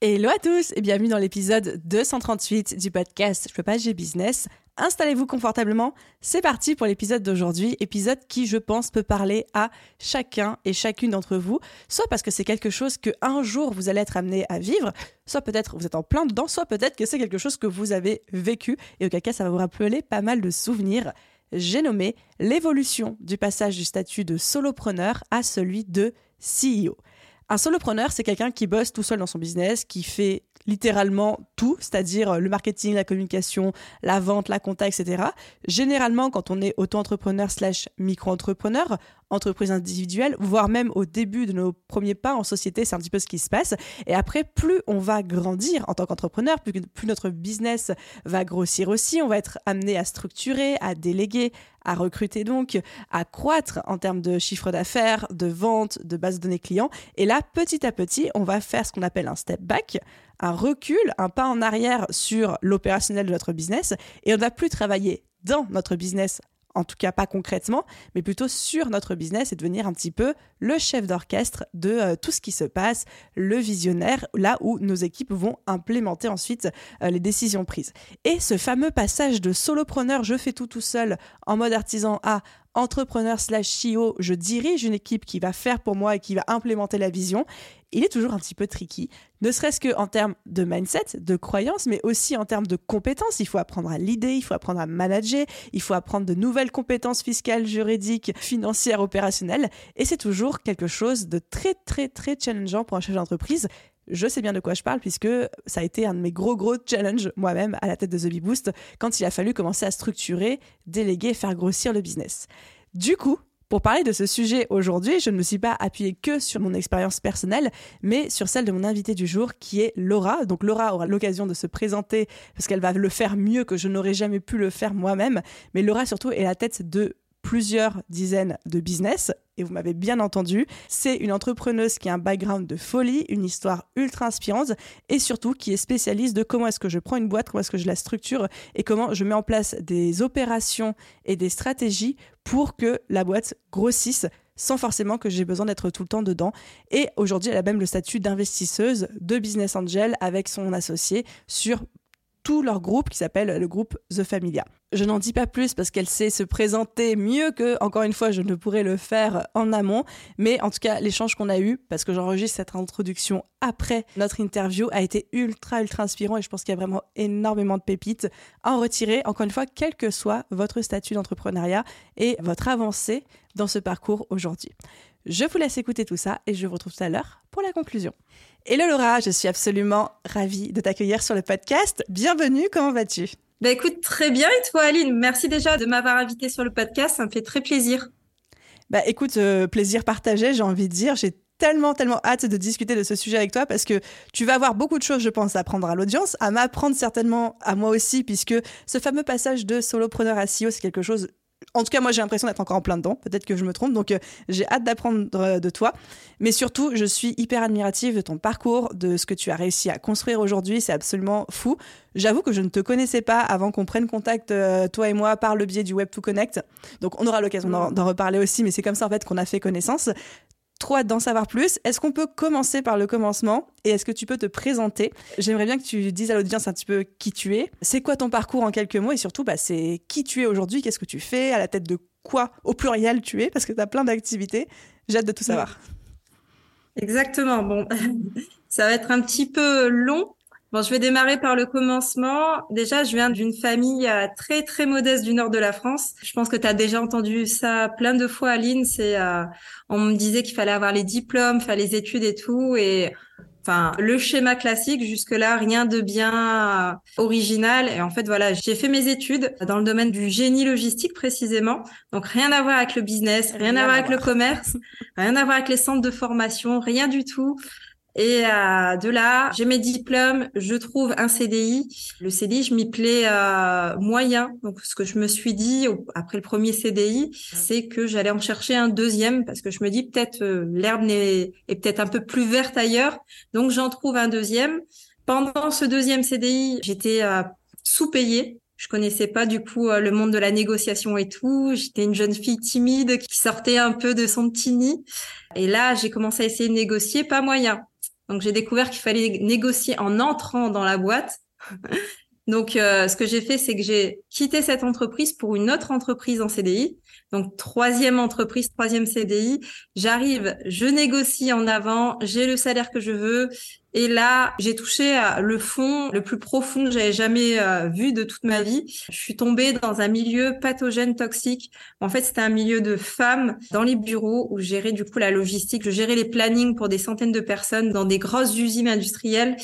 Hello à tous et bienvenue dans l'épisode 238 du podcast Je peux pas, j'ai business. Installez-vous confortablement, c'est parti pour l'épisode d'aujourd'hui, épisode qui je pense peut parler à chacun et chacune d'entre vous, soit parce que c'est quelque chose que un jour vous allez être amené à vivre, soit peut-être vous êtes en plein dedans, soit peut-être que c'est quelque chose que vous avez vécu et auquel cas ça va vous rappeler pas mal de souvenirs. J'ai nommé l'évolution du passage du statut de solopreneur à celui de CEO. Un solopreneur, c'est quelqu'un qui bosse tout seul dans son business, qui fait littéralement tout, c'est-à-dire le marketing, la communication, la vente, la compta, etc. Généralement, quand on est auto-entrepreneur slash micro-entrepreneur, entreprise individuelle, voire même au début de nos premiers pas en société, c'est un petit peu ce qui se passe. Et après, plus on va grandir en tant qu'entrepreneur, plus, plus notre business va grossir aussi, on va être amené à structurer, à déléguer, à recruter donc, à croître en termes de chiffre d'affaires, de vente, de base de données clients. Et là, petit à petit, on va faire ce qu'on appelle un step back, un recul, un pas en arrière sur l'opérationnel de notre business et on ne va plus travailler dans notre business en tout cas pas concrètement, mais plutôt sur notre business et devenir un petit peu le chef d'orchestre de euh, tout ce qui se passe, le visionnaire, là où nos équipes vont implémenter ensuite euh, les décisions prises. Et ce fameux passage de solopreneur, je fais tout tout seul en mode artisan à entrepreneur slash CEO, je dirige une équipe qui va faire pour moi et qui va implémenter la vision, il est toujours un petit peu tricky, ne serait-ce qu'en termes de mindset, de croyance, mais aussi en termes de compétences. Il faut apprendre à l'idée, il faut apprendre à manager, il faut apprendre de nouvelles compétences fiscales, juridiques, financières, opérationnelles, et c'est toujours quelque chose de très très très challengeant pour un chef d'entreprise je sais bien de quoi je parle puisque ça a été un de mes gros gros challenges moi-même à la tête de The Bee Boost quand il a fallu commencer à structurer, déléguer, faire grossir le business. Du coup, pour parler de ce sujet aujourd'hui, je ne me suis pas appuyée que sur mon expérience personnelle, mais sur celle de mon invité du jour qui est Laura. Donc Laura aura l'occasion de se présenter parce qu'elle va le faire mieux que je n'aurais jamais pu le faire moi-même. Mais Laura surtout est la tête de plusieurs dizaines de business. Et vous m'avez bien entendu, c'est une entrepreneuse qui a un background de folie, une histoire ultra inspirante et surtout qui est spécialiste de comment est-ce que je prends une boîte, comment est-ce que je la structure et comment je mets en place des opérations et des stratégies pour que la boîte grossisse sans forcément que j'ai besoin d'être tout le temps dedans. Et aujourd'hui, elle a même le statut d'investisseuse de business angel avec son associé sur tout leur groupe qui s'appelle le groupe The Familia. Je n'en dis pas plus parce qu'elle sait se présenter mieux que, encore une fois, je ne pourrais le faire en amont. Mais en tout cas, l'échange qu'on a eu, parce que j'enregistre cette introduction après notre interview, a été ultra, ultra inspirant et je pense qu'il y a vraiment énormément de pépites à en retirer, encore une fois, quel que soit votre statut d'entrepreneuriat et votre avancée dans ce parcours aujourd'hui. Je vous laisse écouter tout ça et je vous retrouve tout à l'heure pour la conclusion. Hello Laura, je suis absolument ravie de t'accueillir sur le podcast. Bienvenue, comment vas-tu? Bah écoute, très bien. Et toi Aline? Merci déjà de m'avoir invité sur le podcast, ça me fait très plaisir. Bah écoute, euh, plaisir partagé, j'ai envie de dire, j'ai tellement, tellement hâte de discuter de ce sujet avec toi parce que tu vas avoir beaucoup de choses, je pense, à apprendre à l'audience, à m'apprendre certainement à moi aussi, puisque ce fameux passage de solopreneur à CEO, c'est quelque chose en tout cas, moi, j'ai l'impression d'être encore en plein dedans. Peut-être que je me trompe. Donc, euh, j'ai hâte d'apprendre euh, de toi. Mais surtout, je suis hyper admirative de ton parcours, de ce que tu as réussi à construire aujourd'hui. C'est absolument fou. J'avoue que je ne te connaissais pas avant qu'on prenne contact, euh, toi et moi, par le biais du Web 2 Connect. Donc, on aura l'occasion d'en reparler aussi. Mais c'est comme ça, en fait, qu'on a fait connaissance trop hâte d'en savoir plus. Est-ce qu'on peut commencer par le commencement et est-ce que tu peux te présenter? J'aimerais bien que tu dises à l'audience un petit peu qui tu es. C'est quoi ton parcours en quelques mots et surtout, bah, c'est qui tu es aujourd'hui, qu'est-ce que tu fais, à la tête de quoi au pluriel tu es? Parce que tu as plein d'activités. J'ai hâte de tout savoir. Exactement. Bon, ça va être un petit peu long Bon, je vais démarrer par le commencement. Déjà, je viens d'une famille euh, très très modeste du nord de la France. Je pense que tu as déjà entendu ça plein de fois, Aline. C'est, euh, on me disait qu'il fallait avoir les diplômes, faire les études et tout, et enfin le schéma classique. Jusque là, rien de bien euh, original. Et en fait, voilà, j'ai fait mes études dans le domaine du génie logistique précisément. Donc rien à voir avec le business, rien, à voir avec le commerce, rien à voir avec les centres de formation, rien du tout. Et euh, de là, j'ai mes diplômes, je trouve un CDI. Le CDI, je m'y plais euh, moyen. Donc, ce que je me suis dit après le premier CDI, c'est que j'allais en chercher un deuxième parce que je me dis peut-être euh, l'herbe est, est peut-être un peu plus verte ailleurs. Donc, j'en trouve un deuxième. Pendant ce deuxième CDI, j'étais euh, sous-payée. Je connaissais pas du coup le monde de la négociation et tout. J'étais une jeune fille timide qui sortait un peu de son petit nid. Et là, j'ai commencé à essayer de négocier, pas moyen. Donc j'ai découvert qu'il fallait négocier en entrant dans la boîte. Donc euh, ce que j'ai fait, c'est que j'ai quitté cette entreprise pour une autre entreprise en CDI. Donc troisième entreprise, troisième CDI. J'arrive, je négocie en avant, j'ai le salaire que je veux. Et là, j'ai touché le fond le plus profond que j'avais jamais euh, vu de toute ma vie. Je suis tombée dans un milieu pathogène toxique. En fait, c'était un milieu de femmes dans les bureaux où je gérais du coup la logistique, je gérais les plannings pour des centaines de personnes dans des grosses usines industrielles.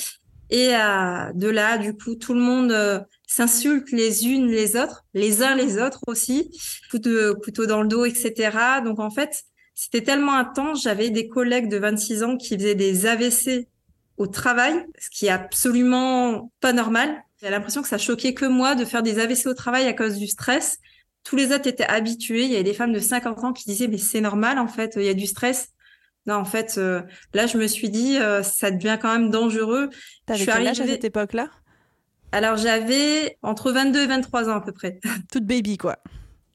Et euh, de là, du coup, tout le monde euh, s'insultent les unes les autres, les uns les autres aussi, de couteau dans le dos, etc. Donc en fait, c'était tellement intense. J'avais des collègues de 26 ans qui faisaient des AVC au travail, ce qui est absolument pas normal. J'ai l'impression que ça choquait que moi de faire des AVC au travail à cause du stress. Tous les autres étaient habitués. Il y avait des femmes de 50 ans qui disaient mais c'est normal en fait, il y a du stress. Non, en fait, euh, là, je me suis dit, euh, ça devient quand même dangereux. T'avais quel âge à cette époque-là? Alors j'avais entre 22 et 23 ans à peu près. Toute baby quoi.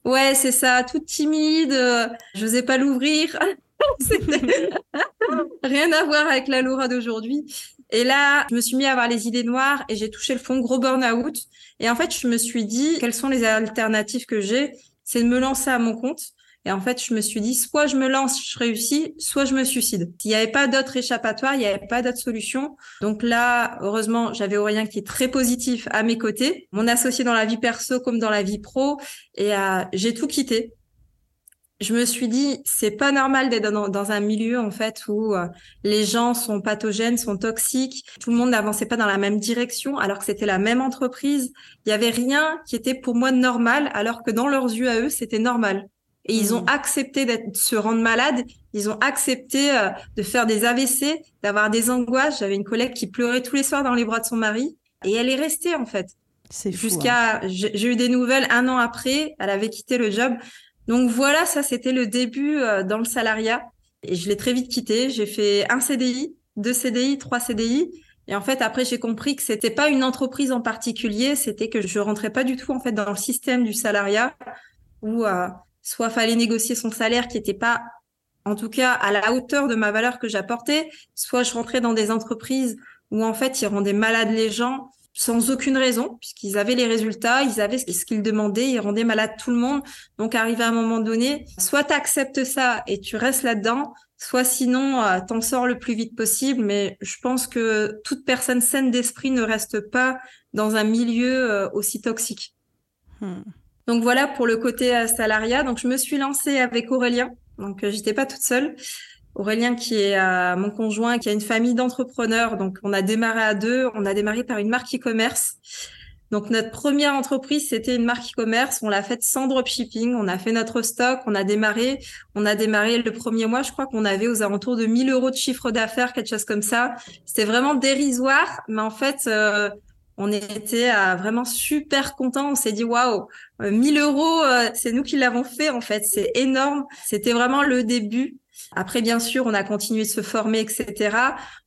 Ouais, c'est ça, toute timide, euh, je n'osais pas l'ouvrir. Rien à voir avec la Laura d'aujourd'hui. Et là, je me suis mis à avoir les idées noires et j'ai touché le fond, gros burn-out. Et en fait, je me suis dit, quelles sont les alternatives que j'ai? C'est de me lancer à mon compte. Et en fait, je me suis dit, soit je me lance, je réussis, soit je me suicide. S'il n'y avait pas d'autre échappatoire, il n'y avait pas d'autre solution. Donc là, heureusement, j'avais Aurélien qui est très positif à mes côtés, mon associé dans la vie perso comme dans la vie pro, et euh, j'ai tout quitté. Je me suis dit, c'est pas normal d'être dans, un milieu en fait où euh, les gens sont pathogènes, sont toxiques. Tout le monde n'avançait pas dans la même direction, alors que c'était la même entreprise. Il y avait rien qui était pour moi normal, alors que dans leurs yeux à eux, c'était normal. Et ils ont mm. accepté de se rendre malades. Ils ont accepté euh, de faire des AVC, d'avoir des angoisses. J'avais une collègue qui pleurait tous les soirs dans les bras de son mari. Et elle est restée, en fait. C'est Jusqu'à, hein. j'ai eu des nouvelles un an après. Elle avait quitté le job. Donc voilà, ça, c'était le début euh, dans le salariat. Et je l'ai très vite quitté. J'ai fait un CDI, deux CDI, trois CDI. Et en fait, après, j'ai compris que c'était pas une entreprise en particulier. C'était que je rentrais pas du tout, en fait, dans le système du salariat où, euh, soit fallait négocier son salaire qui n'était pas, en tout cas, à la hauteur de ma valeur que j'apportais, soit je rentrais dans des entreprises où en fait ils rendaient malades les gens sans aucune raison, puisqu'ils avaient les résultats, ils avaient ce qu'ils demandaient, ils rendaient malade tout le monde. Donc, arrivé à un moment donné, soit tu acceptes ça et tu restes là-dedans, soit sinon, euh, t'en sors le plus vite possible. Mais je pense que toute personne saine d'esprit ne reste pas dans un milieu euh, aussi toxique. Hmm. Donc voilà pour le côté euh, salariat. Donc je me suis lancée avec Aurélien. Donc euh, j'étais pas toute seule. Aurélien qui est euh, mon conjoint, qui a une famille d'entrepreneurs. Donc on a démarré à deux. On a démarré par une marque e-commerce. Donc notre première entreprise, c'était une marque e-commerce. On l'a faite sans dropshipping. On a fait notre stock. On a démarré. On a démarré le premier mois. Je crois qu'on avait aux alentours de 1000 euros de chiffre d'affaires, quelque chose comme ça. C'était vraiment dérisoire, mais en fait, on était euh, vraiment super contents. On s'est dit waouh, 1000 euh, euros, euh, c'est nous qui l'avons fait en fait. C'est énorme. C'était vraiment le début. Après, bien sûr, on a continué de se former, etc.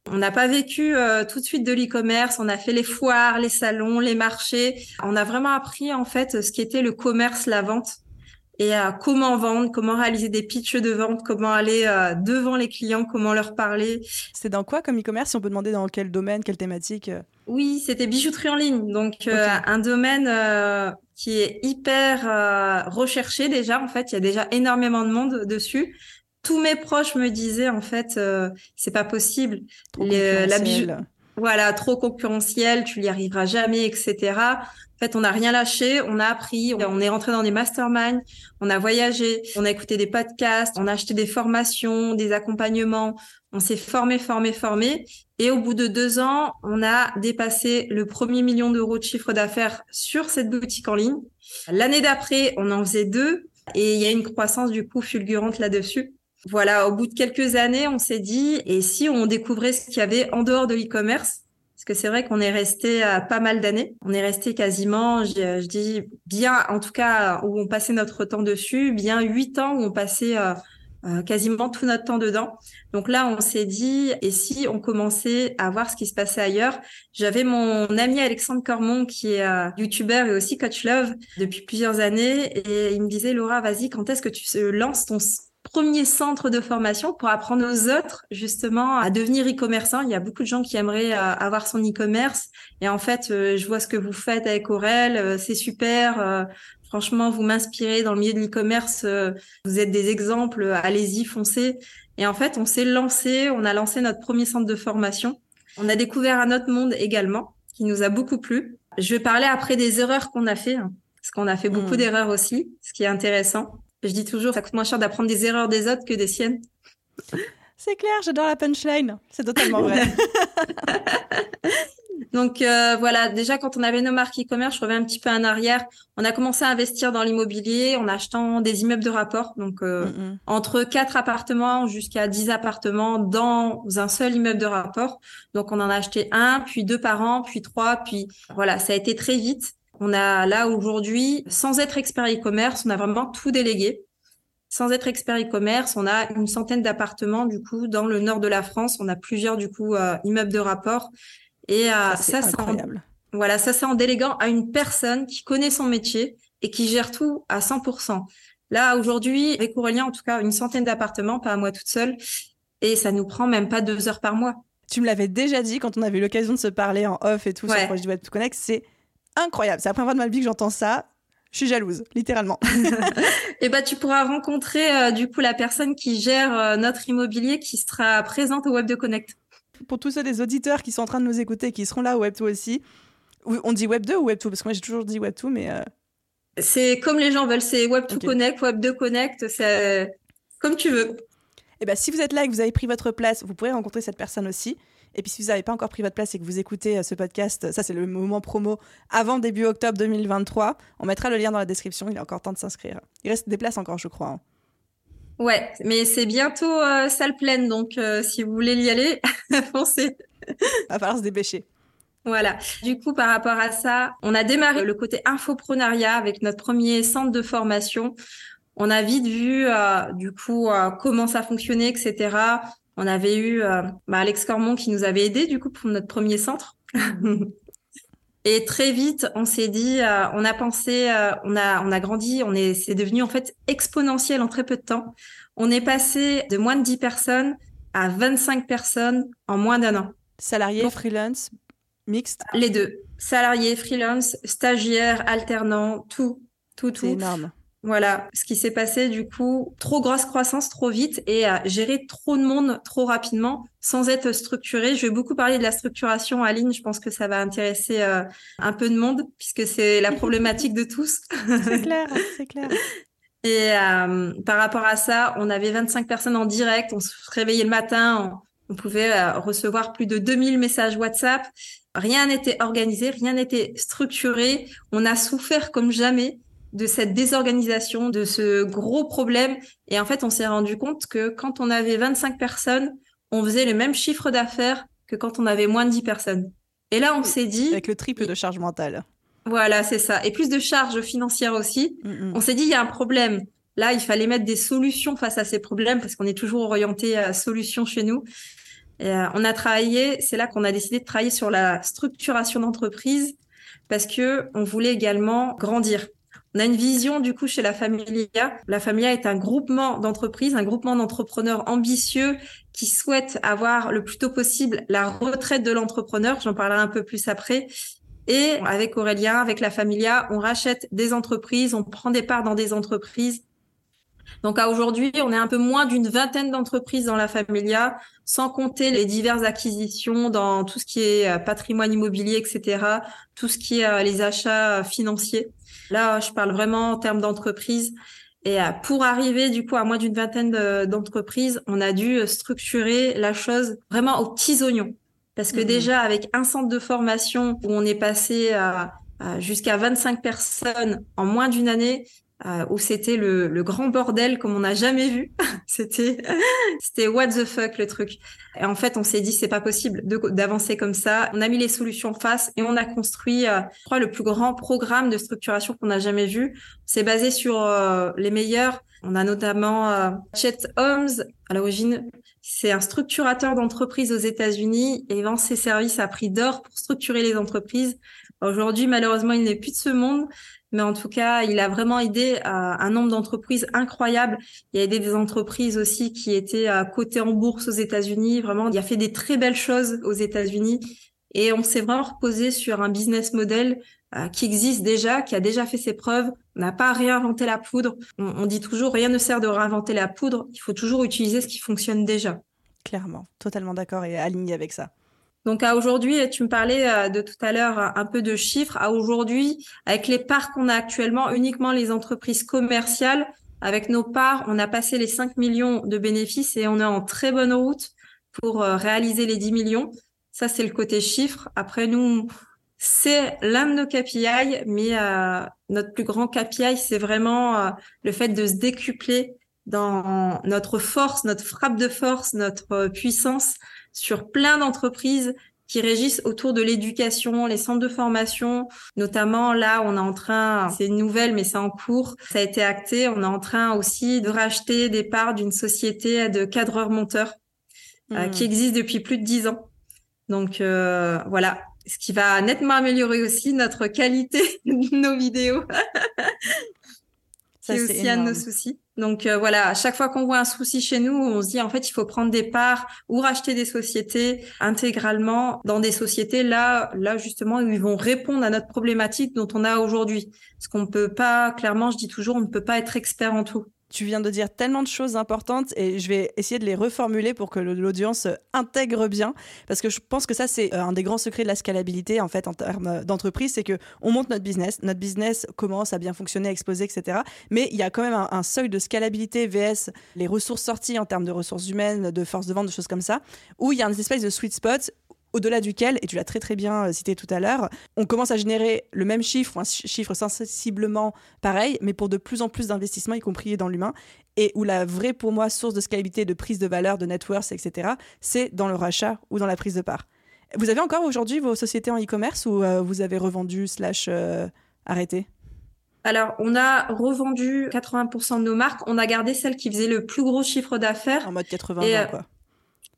On n'a pas vécu tout de suite de l'e-commerce. On a fait les foires, les salons, les marchés. On a vraiment appris en fait ce qui était le commerce, la vente et comment vendre, comment réaliser des pitches de vente, comment aller devant les clients, comment leur parler. C'est dans quoi comme e-commerce? Si on peut demander dans quel domaine, quelle thématique oui, c'était bijouterie en ligne, donc euh, un domaine euh, qui est hyper euh, recherché déjà. En fait, il y a déjà énormément de monde dessus. Tous mes proches me disaient en fait, c'est pas possible. la bijou... voilà, trop concurrentiel, tu n'y arriveras jamais, etc. En fait, on n'a rien lâché, on a appris, on est rentré dans des masterminds, on a voyagé, on a écouté des podcasts, on a acheté des formations, des accompagnements, on s'est formé, formé, formé. Et au bout de deux ans, on a dépassé le premier million d'euros de chiffre d'affaires sur cette boutique en ligne. L'année d'après, on en faisait deux et il y a une croissance du coup fulgurante là-dessus. Voilà, au bout de quelques années, on s'est dit, et si on découvrait ce qu'il y avait en dehors de l'e-commerce? Parce que c'est vrai qu'on est resté à pas mal d'années. On est resté quasiment, je, dis bien, en tout cas, où on passait notre temps dessus, bien huit ans où on passait euh, quasiment tout notre temps dedans. Donc là, on s'est dit, et si on commençait à voir ce qui se passait ailleurs? J'avais mon ami Alexandre Cormon, qui est euh, youtubeur et aussi coach love depuis plusieurs années, et il me disait, Laura, vas-y, quand est-ce que tu lances ton premier centre de formation pour apprendre aux autres justement à devenir e-commerçant. Il y a beaucoup de gens qui aimeraient euh, avoir son e-commerce et en fait, je vois ce que vous faites avec Aurel, c'est super. Franchement, vous m'inspirez dans le milieu de l'e-commerce. Euh, vous êtes des exemples. Allez-y, foncez. Et en fait, on s'est lancé. On a lancé notre premier centre de formation. On a découvert un autre monde également qui nous a beaucoup plu. Je vais parler après des erreurs qu'on a fait, hein, parce qu'on a fait beaucoup hmm. d'erreurs aussi, ce qui est intéressant. Je dis toujours, ça coûte moins cher d'apprendre des erreurs des autres que des siennes. C'est clair, j'adore la punchline. C'est totalement vrai. Donc euh, voilà, déjà quand on avait nos marques e-commerce, je reviens un petit peu en arrière, on a commencé à investir dans l'immobilier en achetant des immeubles de rapport, donc euh, entre quatre appartements jusqu'à 10 appartements dans un seul immeuble de rapport. Donc on en a acheté un, puis deux par an, puis trois, puis voilà, ça a été très vite. On a là aujourd'hui, sans être expert e-commerce, on a vraiment tout délégué. Sans être expert e-commerce, on a une centaine d'appartements du coup dans le nord de la France. On a plusieurs du coup euh, immeubles de rapport et euh, ça, c'est incroyable. voilà, ça c'est en déléguant à une personne qui connaît son métier et qui gère tout à 100%. Là aujourd'hui, avec Aurélien, en tout cas, une centaine d'appartements, pas à moi toute seule, et ça nous prend même pas deux heures par mois. Tu me l'avais déjà dit quand on avait eu l'occasion de se parler en off et tout sur le projet Web to Connect, c'est incroyable. C'est la première fois de ma vie que j'entends ça. Je suis jalouse, littéralement. et bah tu pourras rencontrer euh, du coup la personne qui gère euh, notre immobilier qui sera présente au Web de Connect pour tous ceux des auditeurs qui sont en train de nous écouter, qui seront là au Web2 aussi, on dit Web 2 ou Web 2 Parce que moi j'ai toujours dit Web 2, mais. Euh, c'est comme les gens veulent, c'est Web 2 Connect, Web 2 Connect, c'est comme tu veux. Et eh ben, si vous êtes là et que vous avez pris votre place, vous pourrez rencontrer cette personne aussi. Et puis si vous n'avez pas encore pris votre place et que vous écoutez euh, ce podcast, ça c'est le moment promo avant début octobre 2023. On mettra le lien dans la description, il est encore temps de s'inscrire. Il reste des places encore, je crois. Hein. Ouais, mais c'est bientôt euh, salle pleine, donc euh, si vous voulez y aller, foncez. Va falloir se dépêcher. Voilà. Du coup, par rapport à ça, on a démarré le côté infoprenariat avec notre premier centre de formation. On a vite vu, euh, du coup, comment ça fonctionnait, etc. On avait eu bah, Alex Cormon qui nous avait aidé, du coup, pour notre premier centre. Et très vite, on s'est dit, euh, on a pensé, euh, on a, on a grandi, on est, c'est devenu en fait exponentiel en très peu de temps. On est passé de moins de 10 personnes à 25 personnes en moins d'un an. Salariés, freelance, mixte? Les deux. Salariés, freelance, stagiaires, alternants, tout, tout, tout. C'est énorme. Voilà, ce qui s'est passé du coup, trop grosse croissance trop vite et à gérer trop de monde trop rapidement sans être structuré. Je vais beaucoup parler de la structuration en ligne, je pense que ça va intéresser euh, un peu de monde puisque c'est la problématique de tous. c'est clair, c'est clair. Et euh, par rapport à ça, on avait 25 personnes en direct, on se réveillait le matin, on, pouvait euh, recevoir plus de 2000 messages WhatsApp. Rien n'était organisé, rien n'était structuré. On a souffert comme jamais de cette désorganisation, de ce gros problème. Et en fait, on s'est rendu compte que quand on avait 25 personnes, on faisait le même chiffre d'affaires que quand on avait moins de 10 personnes. Et là, on s'est dit... Avec le triple de charge mentale. Voilà, c'est ça. Et plus de charges financières aussi. Mm, mm. On s'est dit, il y a un problème. Là, il fallait mettre des solutions face à ces problèmes parce qu'on est toujours orienté à solutions chez nous. Et, euh, on a travaillé, c'est là qu'on a décidé de travailler sur la structuration d'entreprise parce que on voulait également grandir. On a une vision du coup chez la Familia. La Familia est un groupement d'entreprises, un groupement d'entrepreneurs ambitieux qui souhaitent avoir le plus tôt possible la retraite de l'entrepreneur. J'en parlerai un peu plus après. Et avec Aurélien, avec la Familia, on rachète des entreprises, on prend des parts dans des entreprises. Donc à aujourd'hui, on est un peu moins d'une vingtaine d'entreprises dans la Familia, sans compter les diverses acquisitions dans tout ce qui est euh, patrimoine immobilier, etc., tout ce qui est euh, les achats euh, financiers. Là, je parle vraiment en termes d'entreprise. Et euh, pour arriver du coup à moins d'une vingtaine d'entreprises, on a dû euh, structurer la chose vraiment aux petits oignons. Parce que mmh. déjà, avec un centre de formation où on est passé à, jusqu'à 25 personnes en moins d'une année, euh, où c'était le, le, grand bordel comme on n'a jamais vu. c'était c'était what the fuck le truc. Et en fait, on s'est dit c'est pas possible d'avancer comme ça. On a mis les solutions en face et on a construit, euh, je crois, le plus grand programme de structuration qu'on a jamais vu. C'est basé sur euh, les meilleurs. On a notamment Chet Holmes à l'origine. C'est un structurateur d'entreprises aux États-Unis et vend ses services à prix d'or pour structurer les entreprises. Aujourd'hui, malheureusement, il n'est plus de ce monde, mais en tout cas, il a vraiment aidé un nombre d'entreprises incroyables. Il a aidé des entreprises aussi qui étaient à cotées en bourse aux États-Unis. Vraiment, il a fait des très belles choses aux États-Unis. Et on s'est vraiment reposé sur un business model euh, qui existe déjà, qui a déjà fait ses preuves. On n'a pas réinventé la poudre. On, on dit toujours, rien ne sert de réinventer la poudre. Il faut toujours utiliser ce qui fonctionne déjà. Clairement, totalement d'accord et aligné avec ça. Donc à aujourd'hui, tu me parlais euh, de tout à l'heure un peu de chiffres. À aujourd'hui, avec les parts qu'on a actuellement, uniquement les entreprises commerciales, avec nos parts, on a passé les 5 millions de bénéfices et on est en très bonne route pour euh, réaliser les 10 millions. Ça, c'est le côté chiffres. Après, nous, c'est l'un de nos KPI, mais euh, notre plus grand KPI, c'est vraiment le fait de se décupler dans notre force, notre frappe de force, notre puissance sur plein d'entreprises qui régissent autour de l'éducation, les centres de formation. Notamment, là, on est en train, c'est une nouvelle, mais c'est en cours, ça a été acté, on est en train aussi de racheter des parts d'une société de cadreurs-monteurs euh, hmm. qui existe depuis plus de dix ans. Donc, euh, voilà, ce qui va nettement améliorer aussi notre qualité de nos vidéos. c'est aussi un de nos soucis. Donc euh, voilà, à chaque fois qu'on voit un souci chez nous, on se dit en fait il faut prendre des parts ou racheter des sociétés intégralement dans des sociétés là, là justement où ils vont répondre à notre problématique dont on a aujourd'hui. Parce qu'on ne peut pas, clairement, je dis toujours, on ne peut pas être expert en tout. Tu viens de dire tellement de choses importantes et je vais essayer de les reformuler pour que l'audience intègre bien parce que je pense que ça c'est euh, un des grands secrets de la scalabilité en fait en termes d'entreprise, c'est que on monte notre business, notre business commence à bien fonctionner, à exploser, etc. Mais il y a quand même un, seuil de scalabilité vs les ressources sorties en termes de ressources humaines, de force de vente, de choses comme ça, où il y a une espèce de sweet spot au-delà duquel, et tu l'as très très bien euh, cité tout à l'heure, on commence à générer le même chiffre, un chiffre sensiblement pareil, mais pour de plus en plus d'investissements, y compris dans l'humain, et où la vraie, pour moi, source de scalabilité, de prise de valeur, de net worth, etc., c'est dans le rachat ou dans la prise de part. Vous avez encore aujourd'hui vos sociétés en e-commerce ou euh, vous avez revendu slash euh, arrêté? Alors, on a revendu 80% de nos marques. On a gardé celles qui faisaient le plus gros chiffre d'affaires. En mode 80 quoi.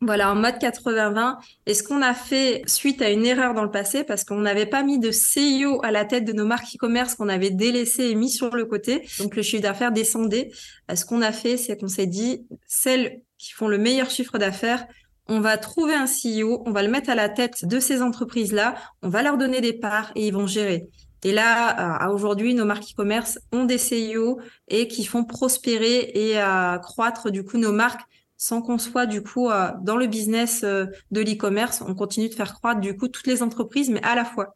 Voilà, en mode 80-20. Et ce qu'on a fait suite à une erreur dans le passé, parce qu'on n'avait pas mis de CEO à la tête de nos marques e-commerce qu'on avait délaissé et mis sur le côté, donc le chiffre d'affaires descendait. Euh, ce qu'on a fait, c'est qu'on s'est dit, celles qui font le meilleur chiffre d'affaires, on va trouver un CEO, on va le mettre à la tête de ces entreprises-là, on va leur donner des parts et ils vont gérer. Et là, à aujourd'hui, nos marques e-commerce ont des CEO et qui font prospérer et à croître du coup nos marques sans qu'on soit du coup euh, dans le business euh, de l'e-commerce. On continue de faire croître du coup toutes les entreprises, mais à la fois.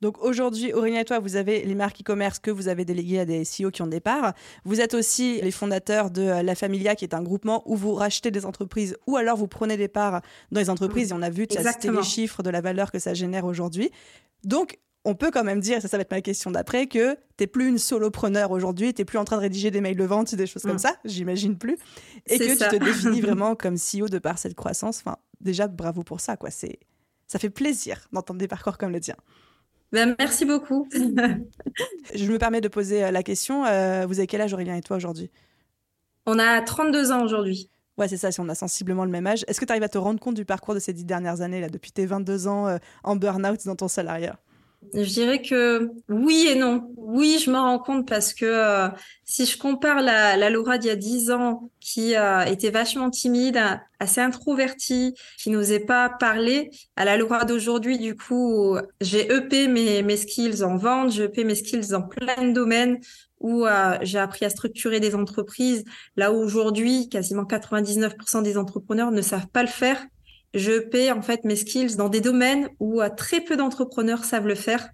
Donc aujourd'hui, Aurélien et toi, vous avez les marques e-commerce que vous avez déléguées à des CEO qui ont des parts. Vous êtes aussi les fondateurs de euh, La Familia, qui est un groupement où vous rachetez des entreprises ou alors vous prenez des parts dans les entreprises. Et on a vu, tu as cité les chiffres de la valeur que ça génère aujourd'hui. Donc, on peut quand même dire, et ça, ça va être ma question d'après, que t'es plus une solopreneur aujourd'hui, t'es plus en train de rédiger des mails de vente, des choses comme mm. ça, j'imagine plus, et que tu te définis vraiment comme CEO de par cette croissance. Enfin, déjà, bravo pour ça, quoi. C'est, ça fait plaisir d'entendre des parcours comme le tien. Ben, merci beaucoup. Je me permets de poser euh, la question. Euh, vous avez quel âge, Aurélien et toi, aujourd'hui? On a 32 ans aujourd'hui. Ouais, c'est ça, si on a sensiblement le même âge. Est-ce que tu arrives à te rendre compte du parcours de ces dix dernières années, là, depuis tes 22 ans euh, en burn-out dans ton salariat? Je dirais que oui et non. Oui, je m'en rends compte parce que euh, si je compare la, la Laura d'il y a 10 ans, qui euh, était vachement timide, assez introvertie, qui n'osait pas parler, à la Laura d'aujourd'hui, du coup, j'ai EP mes, mes skills en vente, j'ai EP mes skills dans plein de domaines où euh, j'ai appris à structurer des entreprises, là où aujourd'hui, quasiment 99% des entrepreneurs ne savent pas le faire je paie en fait mes skills dans des domaines où très peu d'entrepreneurs savent le faire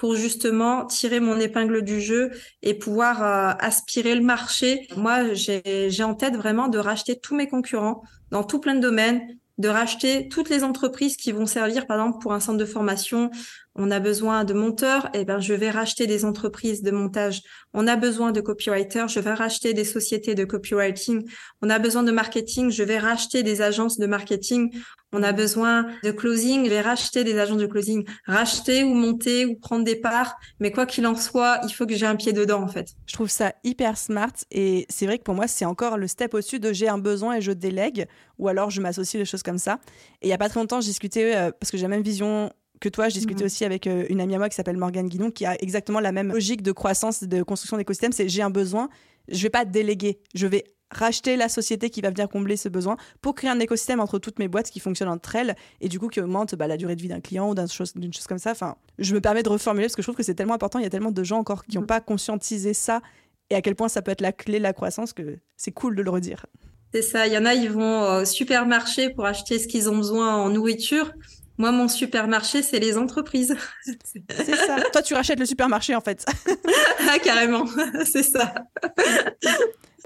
pour justement tirer mon épingle du jeu et pouvoir euh, aspirer le marché. Moi, j'ai en tête vraiment de racheter tous mes concurrents dans tout plein de domaines, de racheter toutes les entreprises qui vont servir, par exemple, pour un centre de formation. On a besoin de monteurs, eh ben je vais racheter des entreprises de montage. On a besoin de copywriters, je vais racheter des sociétés de copywriting. On a besoin de marketing, je vais racheter des agences de marketing. On a besoin de closing, je vais racheter des agences de closing. Racheter ou monter ou prendre des parts, mais quoi qu'il en soit, il faut que j'ai un pied dedans en fait. Je trouve ça hyper smart et c'est vrai que pour moi c'est encore le step au-dessus de j'ai un besoin et je délègue ou alors je m'associe des choses comme ça. Et il y a pas très longtemps, je discutais euh, parce que j'ai la même vision que toi. Je discutais mhm. aussi avec euh, une amie à moi qui s'appelle Morgane Guidon, qui a exactement la même logique de croissance, de construction d'écosystème. C'est j'ai un besoin, je vais pas déléguer, je vais racheter la société qui va venir combler ce besoin pour créer un écosystème entre toutes mes boîtes qui fonctionnent entre elles et du coup qui augmente bah, la durée de vie d'un client ou d'une chose, chose, comme ça. Enfin, je me permets de reformuler parce que je trouve que c'est tellement important. Il y a tellement de gens encore qui n'ont mhm. pas conscientisé ça et à quel point ça peut être la clé de la croissance que c'est cool de le redire. C'est ça. Il y en a, ils vont au supermarché pour acheter ce qu'ils ont besoin en nourriture. Moi, mon supermarché, c'est les entreprises. C'est ça. Toi, tu rachètes le supermarché, en fait. ah, carrément. c'est ça.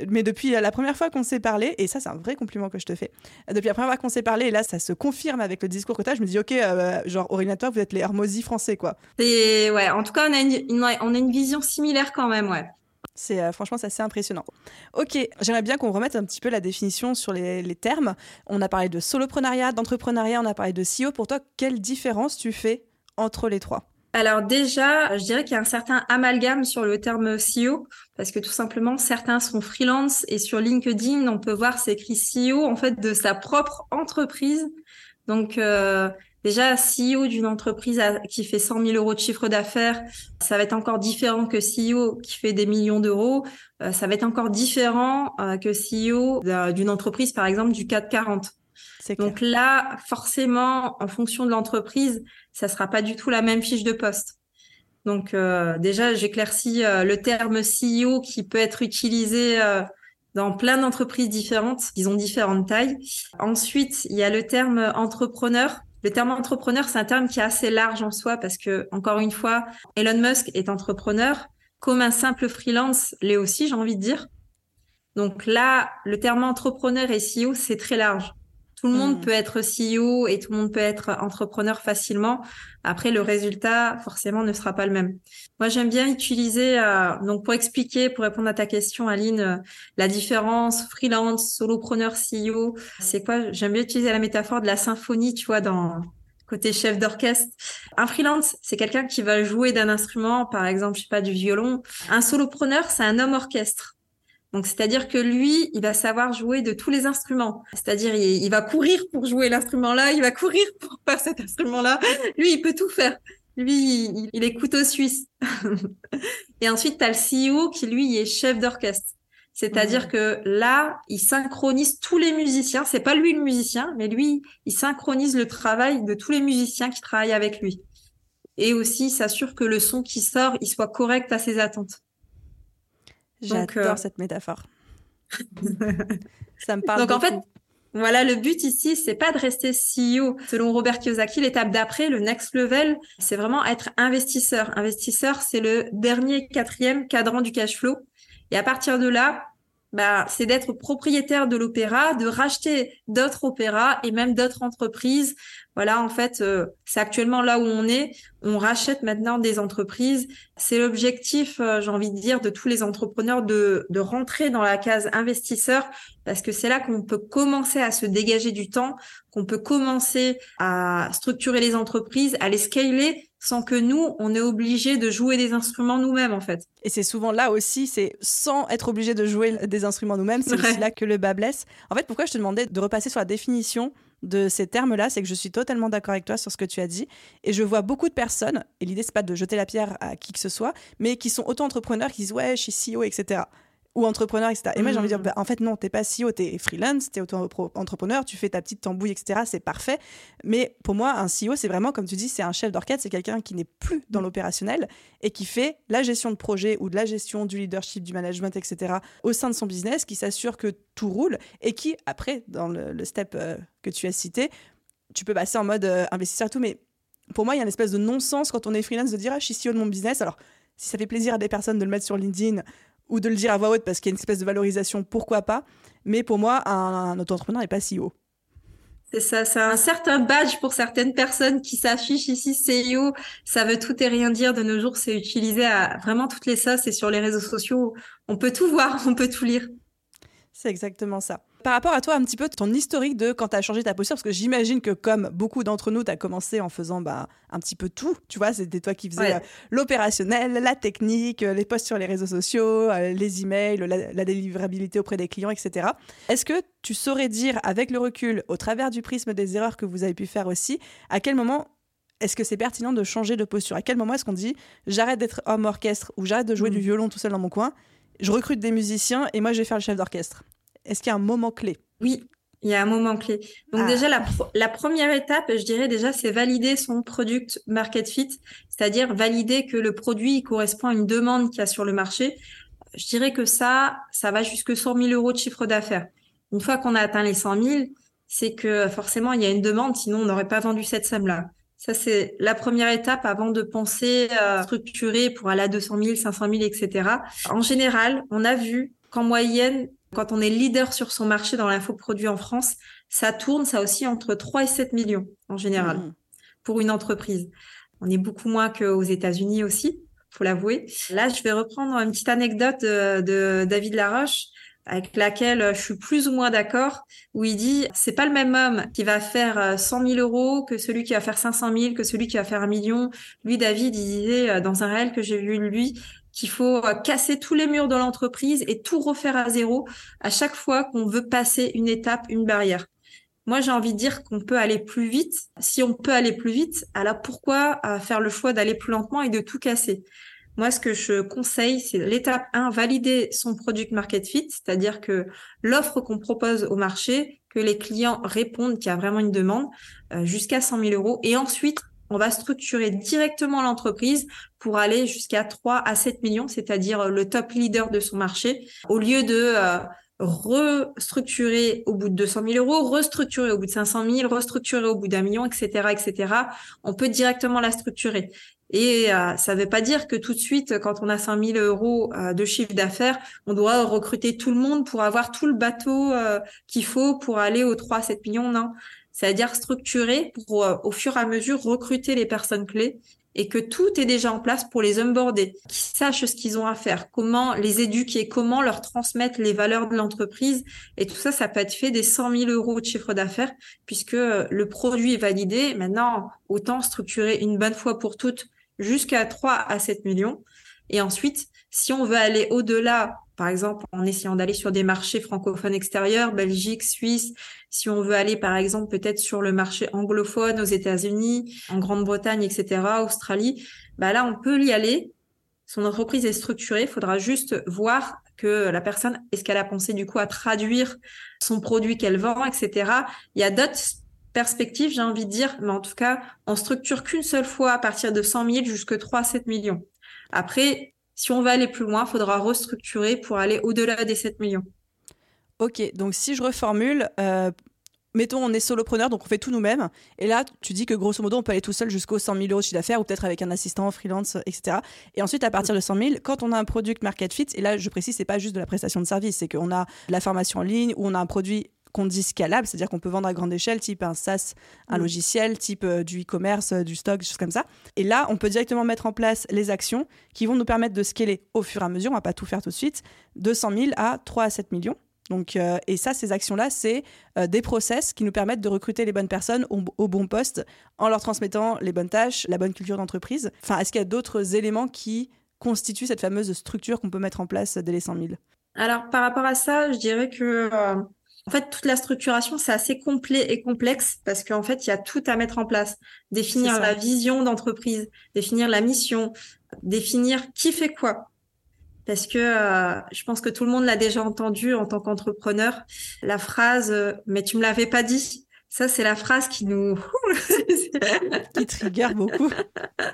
Mais depuis la première fois qu'on s'est parlé, et ça, c'est un vrai compliment que je te fais. Depuis la première fois qu'on s'est parlé, et là, ça se confirme avec le discours que tu as, je me dis, OK, euh, genre, Aurélien, toi, vous êtes les Hermosi français, quoi. Et ouais, en tout cas, on a une, on a une vision similaire quand même, ouais. C'est euh, franchement c'est assez impressionnant. Ok, j'aimerais bien qu'on remette un petit peu la définition sur les, termes. On a parlé de soloprenariat, d'entrepreneuriat, on a parlé de CEO. Pour toi, quelle différence tu fais entre les trois? Alors déjà, je dirais qu'il y a un certain amalgame sur le terme CEO parce que tout simplement certains sont freelance et sur LinkedIn on peut voir c'est écrit CEO en fait de sa propre entreprise. Donc euh, Déjà, CEO d'une entreprise qui fait 100 000 euros de chiffre d'affaires, ça va être encore différent que CEO qui fait des millions d'euros. Euh, ça va être encore différent euh, que CEO d'une entreprise, par exemple, du 440. Donc là, forcément, en fonction de l'entreprise, ça sera pas du tout la même fiche de poste. Donc euh, déjà, j'éclaircis le terme CEO qui peut être utilisé dans plein d'entreprises différentes. Ils ont différentes tailles. Ensuite, il y a le terme entrepreneur le terme entrepreneur, c'est un terme qui est assez large en soi parce que, encore une fois, Elon Musk est entrepreneur, comme un simple freelance l'est aussi, j'ai envie de dire. Donc là, le terme entrepreneur et CEO, c'est très large. Tout le monde hmm. peut être CEO et tout le monde peut être entrepreneur facilement. Après, le résultat, forcément, ne sera pas le même. Moi, j'aime bien utiliser, euh, donc pour expliquer, pour répondre à ta question, Aline, euh, la différence freelance, solopreneur, CEO, c'est quoi? J'aime bien utiliser la métaphore de la symphonie, tu vois, dans côté chef d'orchestre. Un freelance, c'est quelqu'un qui va jouer d'un instrument, par exemple, je sais pas, du violon. Un solopreneur, c'est un homme orchestre. Donc, c'est-à-dire que lui, il va savoir jouer de tous les instruments. C'est-à-dire, il, va courir pour jouer l'instrument-là, il va courir pour faire cet instrument-là. Lui, il peut tout faire. Lui, il, est couteau suisse. et ensuite, tu as le CEO qui, lui, est chef d'orchestre. C'est-à-dire que là, il synchronise tous les musiciens. C'est pas lui le musicien, mais lui, il synchronise le travail de tous les musiciens qui travaillent avec lui. Et aussi, s'assure que le son qui sort, il soit correct à ses attentes. J'adore euh, cette métaphore. ça me parle. Donc en fait, voilà, le but ici, c'est pas de rester CEO. Selon Robert Kiyosaki, l'étape d'après, le next level, c'est vraiment être investisseur. Investisseur, c'est le dernier quatrième cadran du cash flow. Et à partir de là, bah, c'est d'être propriétaire de l'opéra, de racheter d'autres opéras et même d'autres entreprises. Voilà, en fait, euh, c'est actuellement là où on est. On rachète maintenant des entreprises. C'est l'objectif, euh, j'ai envie de dire, de tous les entrepreneurs de, de rentrer dans la case investisseur parce que c'est là qu'on peut commencer à se dégager du temps, qu'on peut commencer à structurer les entreprises, à les scaler sans que nous, on est obligé de jouer des instruments nous-mêmes, en fait. Et c'est souvent là aussi, c'est sans être obligé de jouer des instruments nous-mêmes, c'est aussi là que le bas blesse. En fait, pourquoi je te demandais de repasser sur la définition de ces termes-là, c'est que je suis totalement d'accord avec toi sur ce que tu as dit. Et je vois beaucoup de personnes, et l'idée, c'est pas de jeter la pierre à qui que ce soit, mais qui sont auto-entrepreneurs, qui disent ouais, je suis CEO, etc ou entrepreneur, etc. Et moi, j'ai envie de dire, mm. bah, en fait, non, t'es pas CEO, t'es freelance, t'es auto-entrepreneur, tu fais ta petite tambouille, etc. C'est parfait. Mais pour moi, un CEO, c'est vraiment, comme tu dis, c'est un chef d'orchestre, c'est quelqu'un qui n'est plus dans mm. l'opérationnel et qui fait la gestion de projet ou de la gestion du leadership, du management, etc. au sein de son business, qui s'assure que tout roule et qui, après, dans le, step euh, que tu as cité, tu peux passer en mode euh, investisseur et tout. Mais pour moi, il y a une espèce de non-sens quand on est freelance de dire, ah, je suis CEO de mon business. Alors, si ça fait plaisir à des personnes de le mettre sur LinkedIn ou de le dire à voix haute parce qu'il y a une espèce de valorisation, pourquoi pas. Mais pour moi, un, auto-entrepreneur n'est pas si haut. C'est ça, c'est un certain badge pour certaines personnes qui s'affichent ici CEO. Ça veut tout et rien dire. De nos jours, c'est utilisé à vraiment toutes les sauces et sur les réseaux sociaux. On peut tout voir, on peut tout lire. C'est exactement ça. Par rapport à toi, un petit peu ton historique de quand tu as changé ta posture, parce que j'imagine que comme beaucoup d'entre nous, tu as commencé en faisant bah, un petit peu tout. Tu vois, c'était toi qui faisais euh, l'opérationnel, la technique, euh, les posts sur les réseaux sociaux, euh, les emails, la, la délivrabilité auprès des clients, etc. Est-ce que tu saurais dire, avec le recul, au travers du prisme des erreurs que vous avez pu faire aussi, à quel moment est-ce que c'est pertinent de changer de posture? À quel moment est-ce qu'on dit j'arrête d'être homme orchestre ou j'arrête de jouer du mmh. violon tout seul dans mon coin je recrute des musiciens et moi je vais faire le chef d'orchestre? Est-ce qu'il y a un moment clé? Oui, il y a un moment clé. Donc ah. déjà, la, première étape, je dirais déjà, c'est valider son product market fit, c'est-à-dire valider que le produit correspond à une demande qu'il y a sur le marché. Je dirais que ça, ça va jusque 100 000 euros de chiffre d'affaires. Une fois qu'on a atteint les 100 000, c'est que forcément, il y a une demande, sinon on n'aurait pas vendu cette somme-là. Ça, c'est la première étape avant de penser à structurer pour aller à 200 000, 500 000, etc. En général, on a vu qu'en moyenne, quand on est leader sur son marché dans l'infoproduit en France, ça tourne, ça aussi entre 3 et 7 millions en général mmh. pour une entreprise. On est beaucoup moins qu'aux États-Unis aussi, faut l'avouer. Là, je vais reprendre une petite anecdote de, de David Laroche avec laquelle je suis plus ou moins d'accord, où il dit c'est pas le même homme qui va faire 100 euh, 000 euros que celui qui va faire 500 000, que celui qui va faire un million. Lui, David, il disait euh, dans un réel que j'ai vu lui qu'il faut euh, casser tous les murs de l'entreprise et tout refaire à zéro à chaque fois qu'on veut passer une étape, une barrière. Moi, j'ai envie de dire qu'on peut aller plus vite. Si on peut aller plus vite, alors pourquoi faire le choix d'aller plus lentement et de tout casser moi, ce que je conseille, c'est l'étape 1, valider son product market fit, c'est-à-dire que l'offre qu'on propose au marché, que les clients répondent qu'il y a vraiment une demande, euh, jusqu'à 100 000 euros. Et ensuite, on va structurer directement l'entreprise pour aller jusqu'à 3 à 7 millions, c'est-à-dire le top leader de son marché, au lieu de euh, restructurer au bout de 200 000 euros, restructurer au bout de 500 000, restructurer au bout d'un million, etc., etc. On peut directement la structurer. Et euh, ça ne veut pas dire que tout de suite, quand on a 5 000 euros euh, de chiffre d'affaires, on doit recruter tout le monde pour avoir tout le bateau euh, qu'il faut pour aller aux 3-7 millions. Non, c'est-à-dire structurer pour, au fur et à mesure, recruter les personnes clés et que tout est déjà en place pour les onboarder, qui sachent ce qu'ils ont à faire, comment les éduquer, comment leur transmettre les valeurs de l'entreprise. Et tout ça, ça peut être fait des 100 000 euros de chiffre d'affaires puisque le produit est validé. Maintenant, autant structurer une bonne fois pour toutes jusqu'à 3 à 7 millions. Et ensuite, si on veut aller au-delà, par exemple en essayant d'aller sur des marchés francophones extérieurs, Belgique, Suisse, si on veut aller par exemple peut-être sur le marché anglophone aux États-Unis, en Grande-Bretagne, etc., Australie, bah là on peut y aller. Son entreprise est structurée, il faudra juste voir que la personne, est-ce qu'elle a pensé du coup à traduire son produit qu'elle vend, etc. Il y a d'autres perspective, j'ai envie de dire, mais en tout cas, on structure qu'une seule fois à partir de 100 000 jusqu'à 3 à 7 millions. Après, si on va aller plus loin, il faudra restructurer pour aller au-delà des 7 millions. Ok, donc si je reformule, euh, mettons on est solopreneur, donc on fait tout nous-mêmes, et là tu dis que grosso modo on peut aller tout seul jusqu'aux 100 000 euros de chiffre d'affaires, ou peut-être avec un assistant freelance, etc. Et ensuite à partir de 100 000, quand on a un product market fit, et là je précise, c'est pas juste de la prestation de service, c'est qu'on a de la formation en ligne, ou on a un produit qu'on dit scalable, c'est-à-dire qu'on peut vendre à grande échelle, type un SaaS, un mm. logiciel, type euh, du e-commerce, euh, du stock, des choses comme ça. Et là, on peut directement mettre en place les actions qui vont nous permettre de scaler au fur et à mesure, on va pas tout faire tout de suite, de 100 000 à 3 à 7 millions. Donc, euh, et ça, ces actions-là, c'est des process qui nous permettent de recruter les bonnes personnes au, au, bon poste en leur transmettant les bonnes tâches, la bonne culture d'entreprise. Enfin, est-ce qu'il y a d'autres éléments qui constituent cette fameuse structure qu'on peut mettre en place dès les 100 000 Alors, par rapport à ça, je dirais que en fait, toute la structuration, c'est assez complet et complexe parce qu'en fait, il y a tout à mettre en place. Définir la vision d'entreprise, définir la mission, définir qui fait quoi. Parce que euh, je pense que tout le monde l'a déjà entendu en tant qu'entrepreneur, la phrase euh, Mais tu me l'avais pas dit ». Ça, c'est la phrase qui nous... qui trigger beaucoup.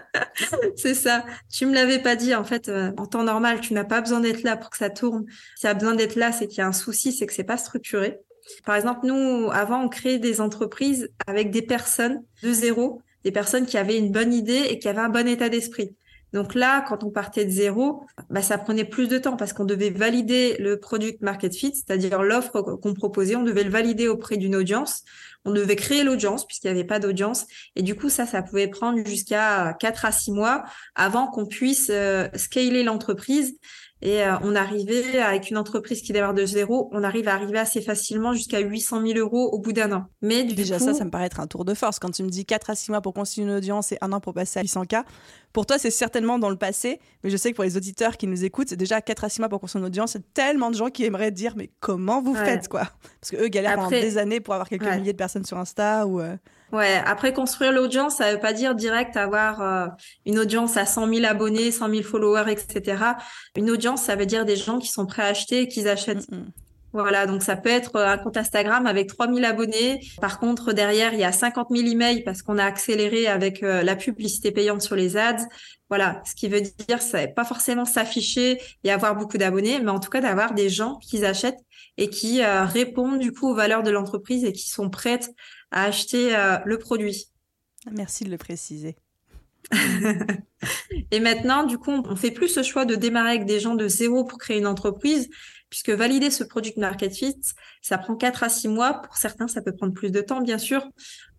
c'est ça. Tu me l'avais pas dit. En fait, euh, en temps normal, tu n'as pas besoin d'être là pour que ça tourne. S'il y a besoin d'être là, c'est qu'il y a un souci, c'est que c'est pas structuré. Par exemple, nous, avant, on créait des entreprises avec des personnes de zéro, des personnes qui avaient une bonne idée et qui avaient un bon état d'esprit. Donc là, quand on partait de zéro, bah, ça prenait plus de temps parce qu'on devait valider le product market fit, c'est-à-dire l'offre qu'on proposait, on devait le valider auprès d'une audience, On devait créer l'audience puisqu'il n'y avait pas d'audience. Et du coup, ça, ça pouvait prendre jusqu'à 4 à 6 mois avant qu'on puisse euh, scaler l'entreprise et euh, on arrivait avec une entreprise qui démarre de zéro, on arrive à arriver assez facilement jusqu'à 800 000 euros au bout d'un an. Mais déjà ça, ça me paraît être un tour de force. Quand tu me dis 4 à 6 mois pour construire une audience et un an pour passer à 800K, pour toi, c'est certainement dans le passé, mais je sais que pour les auditeurs qui nous écoutent, c'est déjà 4 à 6 mois pour construire une audience. C'est tellement de gens qui aimeraient dire, mais comment vous faites, quoi? Parce qu'eux galèrent pendant des années pour avoir quelques milliers de personnes sur Insta ou. Euh, Ouais, après construire l'audience, ça veut pas dire direct avoir euh, une audience à 100 000 abonnés, 100 000 followers, etc. Une audience, ça veut dire des gens qui sont prêts à acheter et qui achètent. Mm, mm. Voilà, donc ça peut être un compte Instagram avec 3000 abonnés. Par contre, derrière, il y a 50 000 emails parce qu'on a accéléré avec euh, la publicité payante sur les ads. Voilà, ce qui veut dire, c'est pas forcément s'afficher et avoir beaucoup d'abonnés, mais en tout cas d'avoir des gens qui achètent et qui euh, répondent du coup aux valeurs de l'entreprise et qui sont prêtes à acheter euh, le produit. Merci de le préciser. et maintenant, du coup, on fait plus ce choix de démarrer avec des gens de zéro pour créer une entreprise, puisque valider ce product market fit, ça prend 4 à 6 mois. Pour certains, ça peut prendre plus de temps, bien sûr.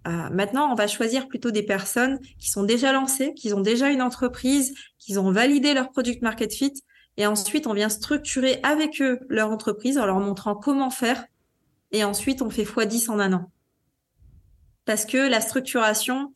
Euh, maintenant, on va choisir plutôt des personnes qui sont déjà lancées, qui ont déjà une entreprise, qui ont validé leur product market fit. Et ensuite, on vient structurer avec eux leur entreprise en leur montrant comment faire. Et ensuite, on fait x10 en un an parce que la structuration,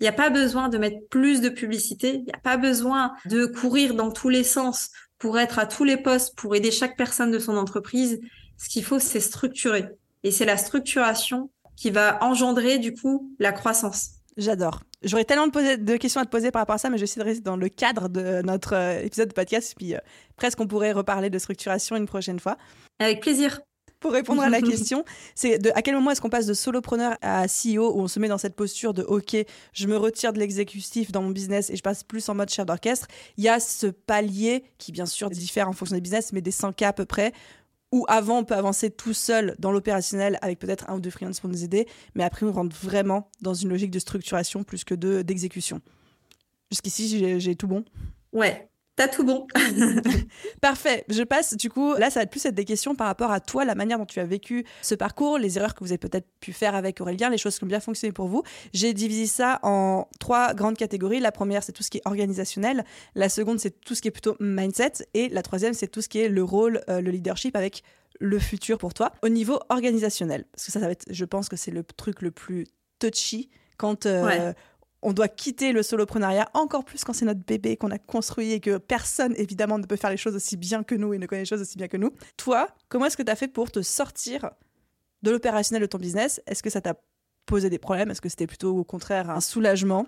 il n'y a pas besoin de mettre plus de publicité, il n'y a pas besoin de courir dans tous les sens pour être à tous les postes, pour aider chaque personne de son entreprise. Ce qu'il faut, c'est structurer. Et c'est la structuration qui va engendrer, du coup, la croissance. J'adore. J'aurais tellement de, questions à te poser par rapport à ça, mais j'essaie de rester dans le cadre de notre euh, épisode de podcast. Puis euh, presque, on pourrait reparler de structuration une prochaine fois. Avec plaisir pour répondre à la question, c'est de à quel moment est-ce qu'on passe de solopreneur à CEO où on se met dans cette posture de OK, je me retire de l'exécutif dans mon business et je passe plus en mode chef d'orchestre. Il y a ce palier qui bien sûr diffère en fonction des business, mais des 100 k à peu près. Où avant on peut avancer tout seul dans l'opérationnel avec peut-être un ou deux freelances pour nous aider, mais après on rentre vraiment dans une logique de structuration plus que de d'exécution. Jusqu'ici j'ai tout bon. Ouais, T'as tout bon. Parfait. Je passe, du coup, là, ça va plus être des questions par rapport à toi, la manière dont tu as vécu ce parcours, les erreurs que vous avez peut-être pu faire avec Aurélien, les choses qui ont bien fonctionné pour vous. J'ai divisé ça en trois grandes catégories. La première, c'est tout ce qui est organisationnel. La seconde, c'est tout ce qui est plutôt mindset. Et la troisième, c'est tout ce qui est le rôle, euh, le leadership avec le futur pour toi. Au niveau organisationnel, parce que ça, ça va être, je pense que c'est le truc le plus touchy quand euh, on doit quitter le soloprenariat encore plus quand c'est notre bébé qu'on a construit et que personne évidemment ne peut faire les choses aussi bien que nous et ne connaît les choses aussi bien que nous. Toi, comment est-ce que tu as fait pour te sortir de l'opérationnel de ton business? Est-ce que ça t'a posé des problèmes? Est-ce que c'était plutôt au contraire un soulagement?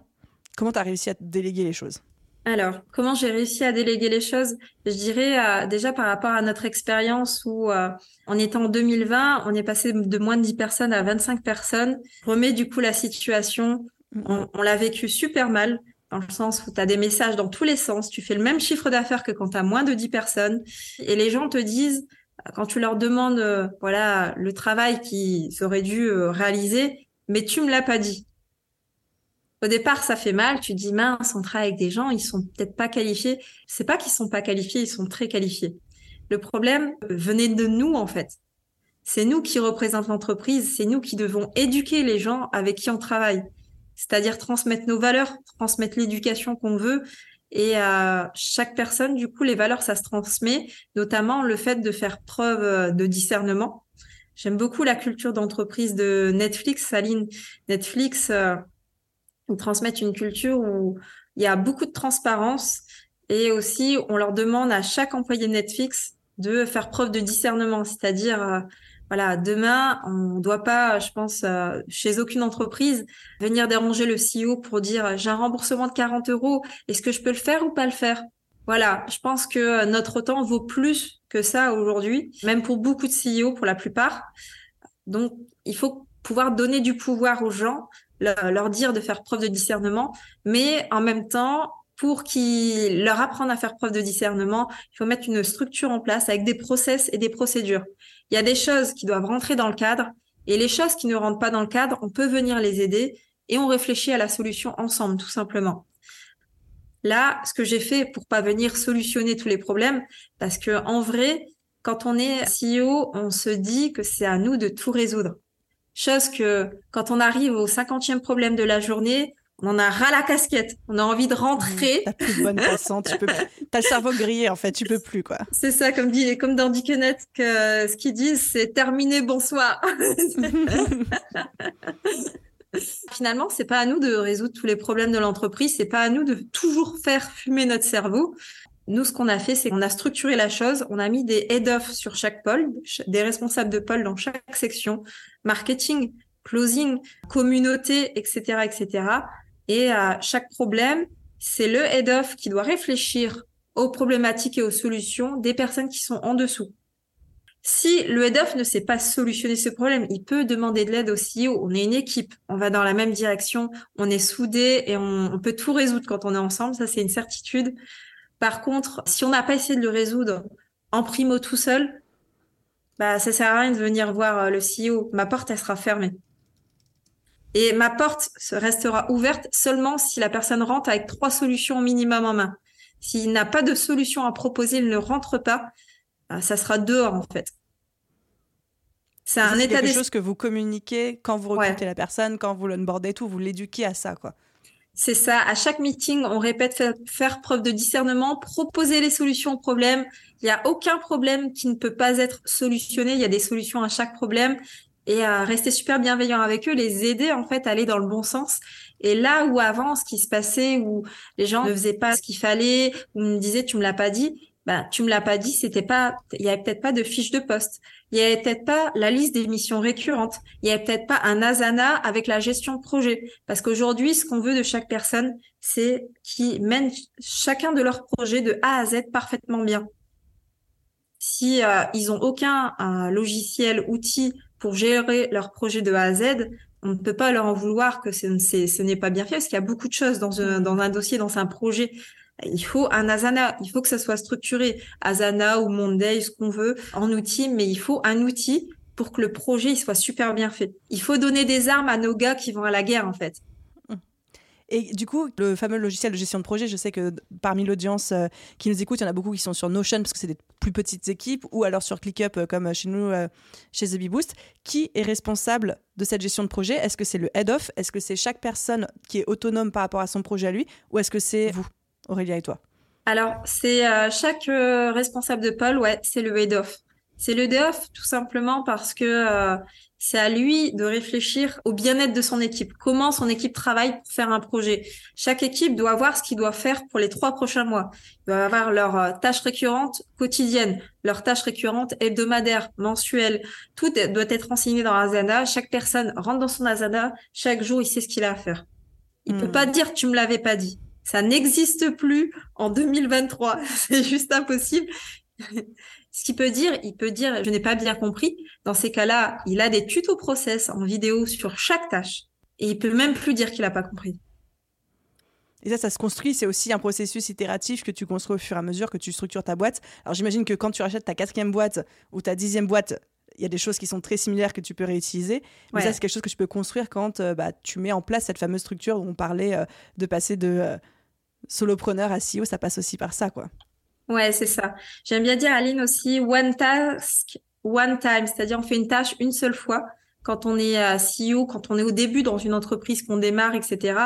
Comment tu as réussi à déléguer les choses? Alors, comment j'ai réussi à déléguer les choses? Je dirais euh, déjà par rapport à notre expérience où euh, en étant en 2020, on est passé de moins de 10 personnes à 25 personnes. remets du coup la situation on, l'a vécu super mal, dans le sens où tu as des messages dans tous les sens, tu fais le même chiffre d'affaires que quand tu as moins de 10 personnes, et les gens te disent, quand tu leur demandes euh, voilà le travail qu'ils auraient dû euh, réaliser, mais tu me l'as pas dit. Au départ, ça fait mal. Tu dis mince, on travaille avec des gens, ils sont peut-être pas qualifiés. C'est pas qu'ils sont pas qualifiés, ils sont très qualifiés. Le problème venait de nous en fait. C'est nous qui représentons l'entreprise, c'est nous qui devons éduquer les gens avec qui on travaille c'est-à-dire transmettre nos valeurs, transmettre l'éducation qu'on veut. Et à chaque personne, du coup, les valeurs, ça se transmet, notamment le fait de faire preuve euh, de discernement. J'aime beaucoup la culture d'entreprise de Netflix, Saline. Netflix, euh, ils transmettent une culture où il y a beaucoup de transparence et aussi on leur demande à chaque employé Netflix de faire preuve de discernement, c'est-à-dire euh, voilà, demain, on ne doit pas, je pense, euh, chez aucune entreprise, venir déranger le CEO pour dire j'ai un remboursement de 40 euros, est-ce que je peux le faire ou pas le faire? Voilà, je pense que notre temps vaut plus que ça aujourd'hui, même pour beaucoup de CEO, pour la plupart. Donc, il faut pouvoir donner du pouvoir aux gens, leur dire de faire preuve de discernement, mais en même temps, pour qu'ils leur apprennent à faire preuve de discernement, il faut mettre une structure en place avec des process et des procédures. Il y a des choses qui doivent rentrer dans le cadre et les choses qui ne rentrent pas dans le cadre, on peut venir les aider et on réfléchit à la solution ensemble, tout simplement. Là, ce que j'ai fait pour pas venir solutionner tous les problèmes, parce que en vrai, quand on est CEO, on se dit que c'est à nous de tout résoudre. Chose que quand on arrive au cinquantième problème de la journée, on en a ras la casquette. On a envie de rentrer. T'as plus de bonne passante. Tu peux T'as le cerveau grillé, en fait. Tu peux plus, quoi. C'est ça, comme dit, comme dans Dickenet, que ce qu'ils disent, c'est terminé, bonsoir. Finalement, c'est pas à nous de résoudre tous les problèmes de l'entreprise. C'est pas à nous de toujours faire fumer notre cerveau. Nous, ce qu'on a fait, c'est qu'on a structuré la chose. On a mis des head-off sur chaque pôle, des responsables de pôle dans chaque section, marketing, closing, communauté, etc., etc. Et à chaque problème, c'est le head-off qui doit réfléchir aux problématiques et aux solutions des personnes qui sont en dessous. Si le head-off ne sait pas solutionner ce problème, il peut demander de l'aide au CEO. On est une équipe, on va dans la même direction, on est soudés et on, peut tout résoudre quand on est ensemble. Ça, c'est une certitude. Par contre, si on n'a pas essayé de le résoudre en primo tout seul, bah, ça sert à rien de venir voir euh, le CEO. Ma porte, elle sera fermée. Et ma porte restera ouverte seulement si la personne rentre avec trois solutions minimum en main. S'il n'a pas de solution à proposer, il ne rentre pas, euh, ça sera dehors en fait. C'est un état quelque chose que vous communiquez quand vous recrutez la personne, quand vous l'onboardez, tout, vous l'éduquez à ça, quoi. C'est ça. À chaque meeting, on répète faire, preuve de discernement, proposer les solutions aux problèmes. Il n'y a aucun problème qui ne peut pas être solutionné. Il y a des solutions à chaque problème et à rester super bienveillant avec eux, les aider en fait à aller dans le bon sens. Et là où avant, ce qui se passait, où les gens ne faisaient pas ce qu'il fallait, ou me disaient tu me l'as pas dit, ben tu me l'as pas dit, c'était pas, il y avait peut-être pas de fiche de poste, il y avait peut-être pas la liste des missions récurrentes, il y avait peut-être pas un asana avec la gestion de projet, parce qu'aujourd'hui, ce qu'on veut de chaque personne, c'est qu'ils mènent chacun de leurs projets de A à Z parfaitement bien. Si euh, ils ont aucun logiciel, outil pour gérer leur projet de A à Z, on ne peut pas leur en vouloir que ce n'est pas bien fait, parce qu'il y a beaucoup de choses dans un, dossier, dans un projet. Il faut un Asana, il faut que ça soit structuré. Asana ou Monday, ce qu'on veut, en outil, mais il faut un outil pour que le projet soit super bien fait. Il faut donner des armes à nos gars qui vont à la guerre, en fait. Et du coup, le fameux logiciel de gestion de projet, je sais que parmi l'audience euh, qui nous écoute, il y en a beaucoup qui sont sur Notion parce que c'est des plus petites équipes, ou alors sur ClickUp euh, comme chez nous, euh, chez The Boost. Qui est responsable de cette gestion de projet? Est-ce que c'est le head-off Est-ce que c'est chaque personne qui est autonome par rapport à son projet à lui? Ou est-ce que c'est vous, Aurélia et toi? Alors, c'est chaque responsable de pôle, ouais, c'est le head-off. C'est le head-off tout simplement parce que c'est à lui de réfléchir au bien-être de son équipe, comment son équipe travaille pour faire un projet. Chaque équipe doit voir ce qu'il doit faire pour les trois prochains mois. Il doit avoir leurs euh, tâches récurrentes quotidiennes, leurs tâches récurrentes hebdomadaires, mensuelles. Tout doit être renseigné dans Asana. Chaque personne rentre dans son Asana. Chaque jour, il sait ce qu'il a à faire. Il peut hmm. pas dire tu me l'avais pas dit. Ça n'existe plus en 2023. C'est juste impossible. Ce qu'il peut dire, il peut dire je n'ai pas bien compris. Dans ces cas-là, il a des tutos process en vidéo sur chaque tâche et il peut même plus dire qu'il n'a pas compris. Et ça, ça se construit. C'est aussi un processus itératif que tu construis au fur et à mesure que tu structures ta boîte. Alors j'imagine que quand tu rachètes ta quatrième boîte ou ta dixième boîte, il y a des choses qui sont très similaires que tu peux réutiliser. Mais ça, c'est quelque chose que tu peux construire quand euh, bah, tu mets en place cette fameuse structure où on parlait euh, de passer de euh, solopreneur à CEO. Ça passe aussi par ça, quoi. Ouais, c'est ça. J'aime bien dire, Aline, aussi, one task, one time. C'est-à-dire, on fait une tâche une seule fois quand on est à CEO, quand on est au début dans une entreprise, qu'on démarre, etc.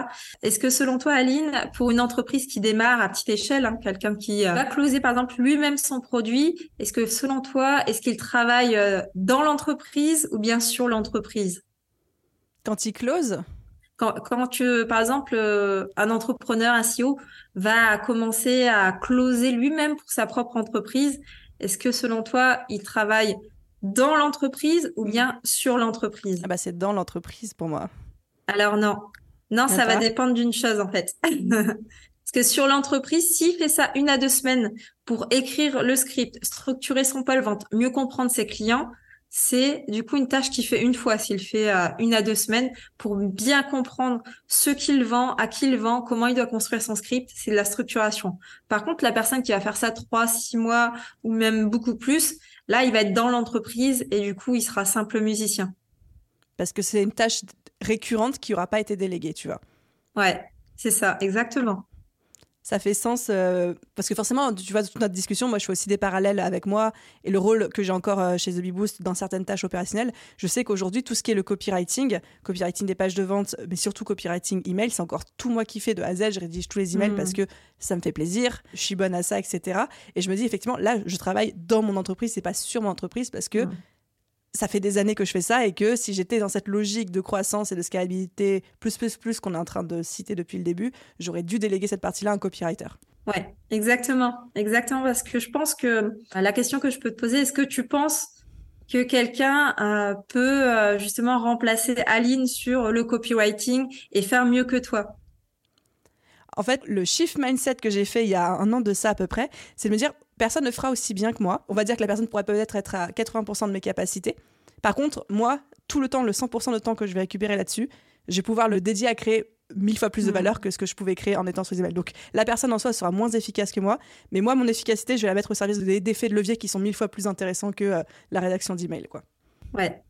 Est-ce que selon toi, Aline, pour une entreprise qui démarre à petite échelle, hein, quelqu'un qui euh, va closer par exemple lui-même son produit, est-ce que selon toi, est-ce qu'il travaille euh, dans l'entreprise ou bien sur l'entreprise? Quand il close? Quand, quand tu, par exemple, euh, un entrepreneur, un CEO va commencer à closer lui-même pour sa propre entreprise, est-ce que selon toi, il travaille dans l'entreprise ou bien sur l'entreprise? Ah bah C'est dans l'entreprise pour moi. Alors non. Non, ça va dépendre d'une chose en fait. Parce que sur l'entreprise, s'il fait ça une à deux semaines pour écrire le script, structurer son pôle vente, mieux comprendre ses clients, c'est du coup une tâche qu'il fait une fois, s'il fait euh, une à deux semaines, pour bien comprendre ce qu'il vend, à qui il vend, comment il doit construire son script, c'est de la structuration. Par contre, la personne qui va faire ça trois, six mois ou même beaucoup plus, là, il va être dans l'entreprise et du coup, il sera simple musicien. Parce que c'est une tâche récurrente qui n'aura pas été déléguée, tu vois. Ouais, c'est ça, exactement. Ça fait sens euh, parce que forcément, tu vois, toute notre discussion, moi, je fais aussi des parallèles avec moi et le rôle que j'ai encore euh, chez The Bee Boost dans certaines tâches opérationnelles. Je sais qu'aujourd'hui, tout ce qui est le copywriting, copywriting des pages de vente, mais surtout copywriting email, c'est encore tout moi qui fais de A à Z. Je rédige tous les emails parce mm. que ça me fait plaisir, je suis bonne à ça, etc. Et je me dis effectivement, là, je travaille dans mon entreprise, c'est pas sur mon entreprise parce que mm ça fait des années que je fais ça et que si j'étais dans cette logique de croissance et de scalabilité plus plus plus qu'on est en train de citer depuis le début, j'aurais dû déléguer cette partie-là à un copywriter. Ouais, exactement, exactement parce que je pense que euh, la question que je peux te poser, est-ce que tu penses que quelqu'un euh, peut euh, justement remplacer Aline sur le copywriting et faire mieux que toi? En fait, le shift mindset que j'ai fait il y a un an de ça à peu près, c'est de me dire personne ne fera aussi bien que moi. On va dire que la personne pourrait peut-être être à 80% de mes capacités. Par contre, moi, tout le temps, le 100% de temps que je vais récupérer là-dessus, je vais pouvoir le dédier à créer mille fois plus de mm. valeur que ce que je pouvais créer en étant sur les emails. Donc la personne en soi sera moins efficace que moi, mais moi, mon efficacité, je vais la mettre au service d'effets de levier qui sont mille fois plus intéressants que euh, la rédaction d'emails. Quoi. Ouais.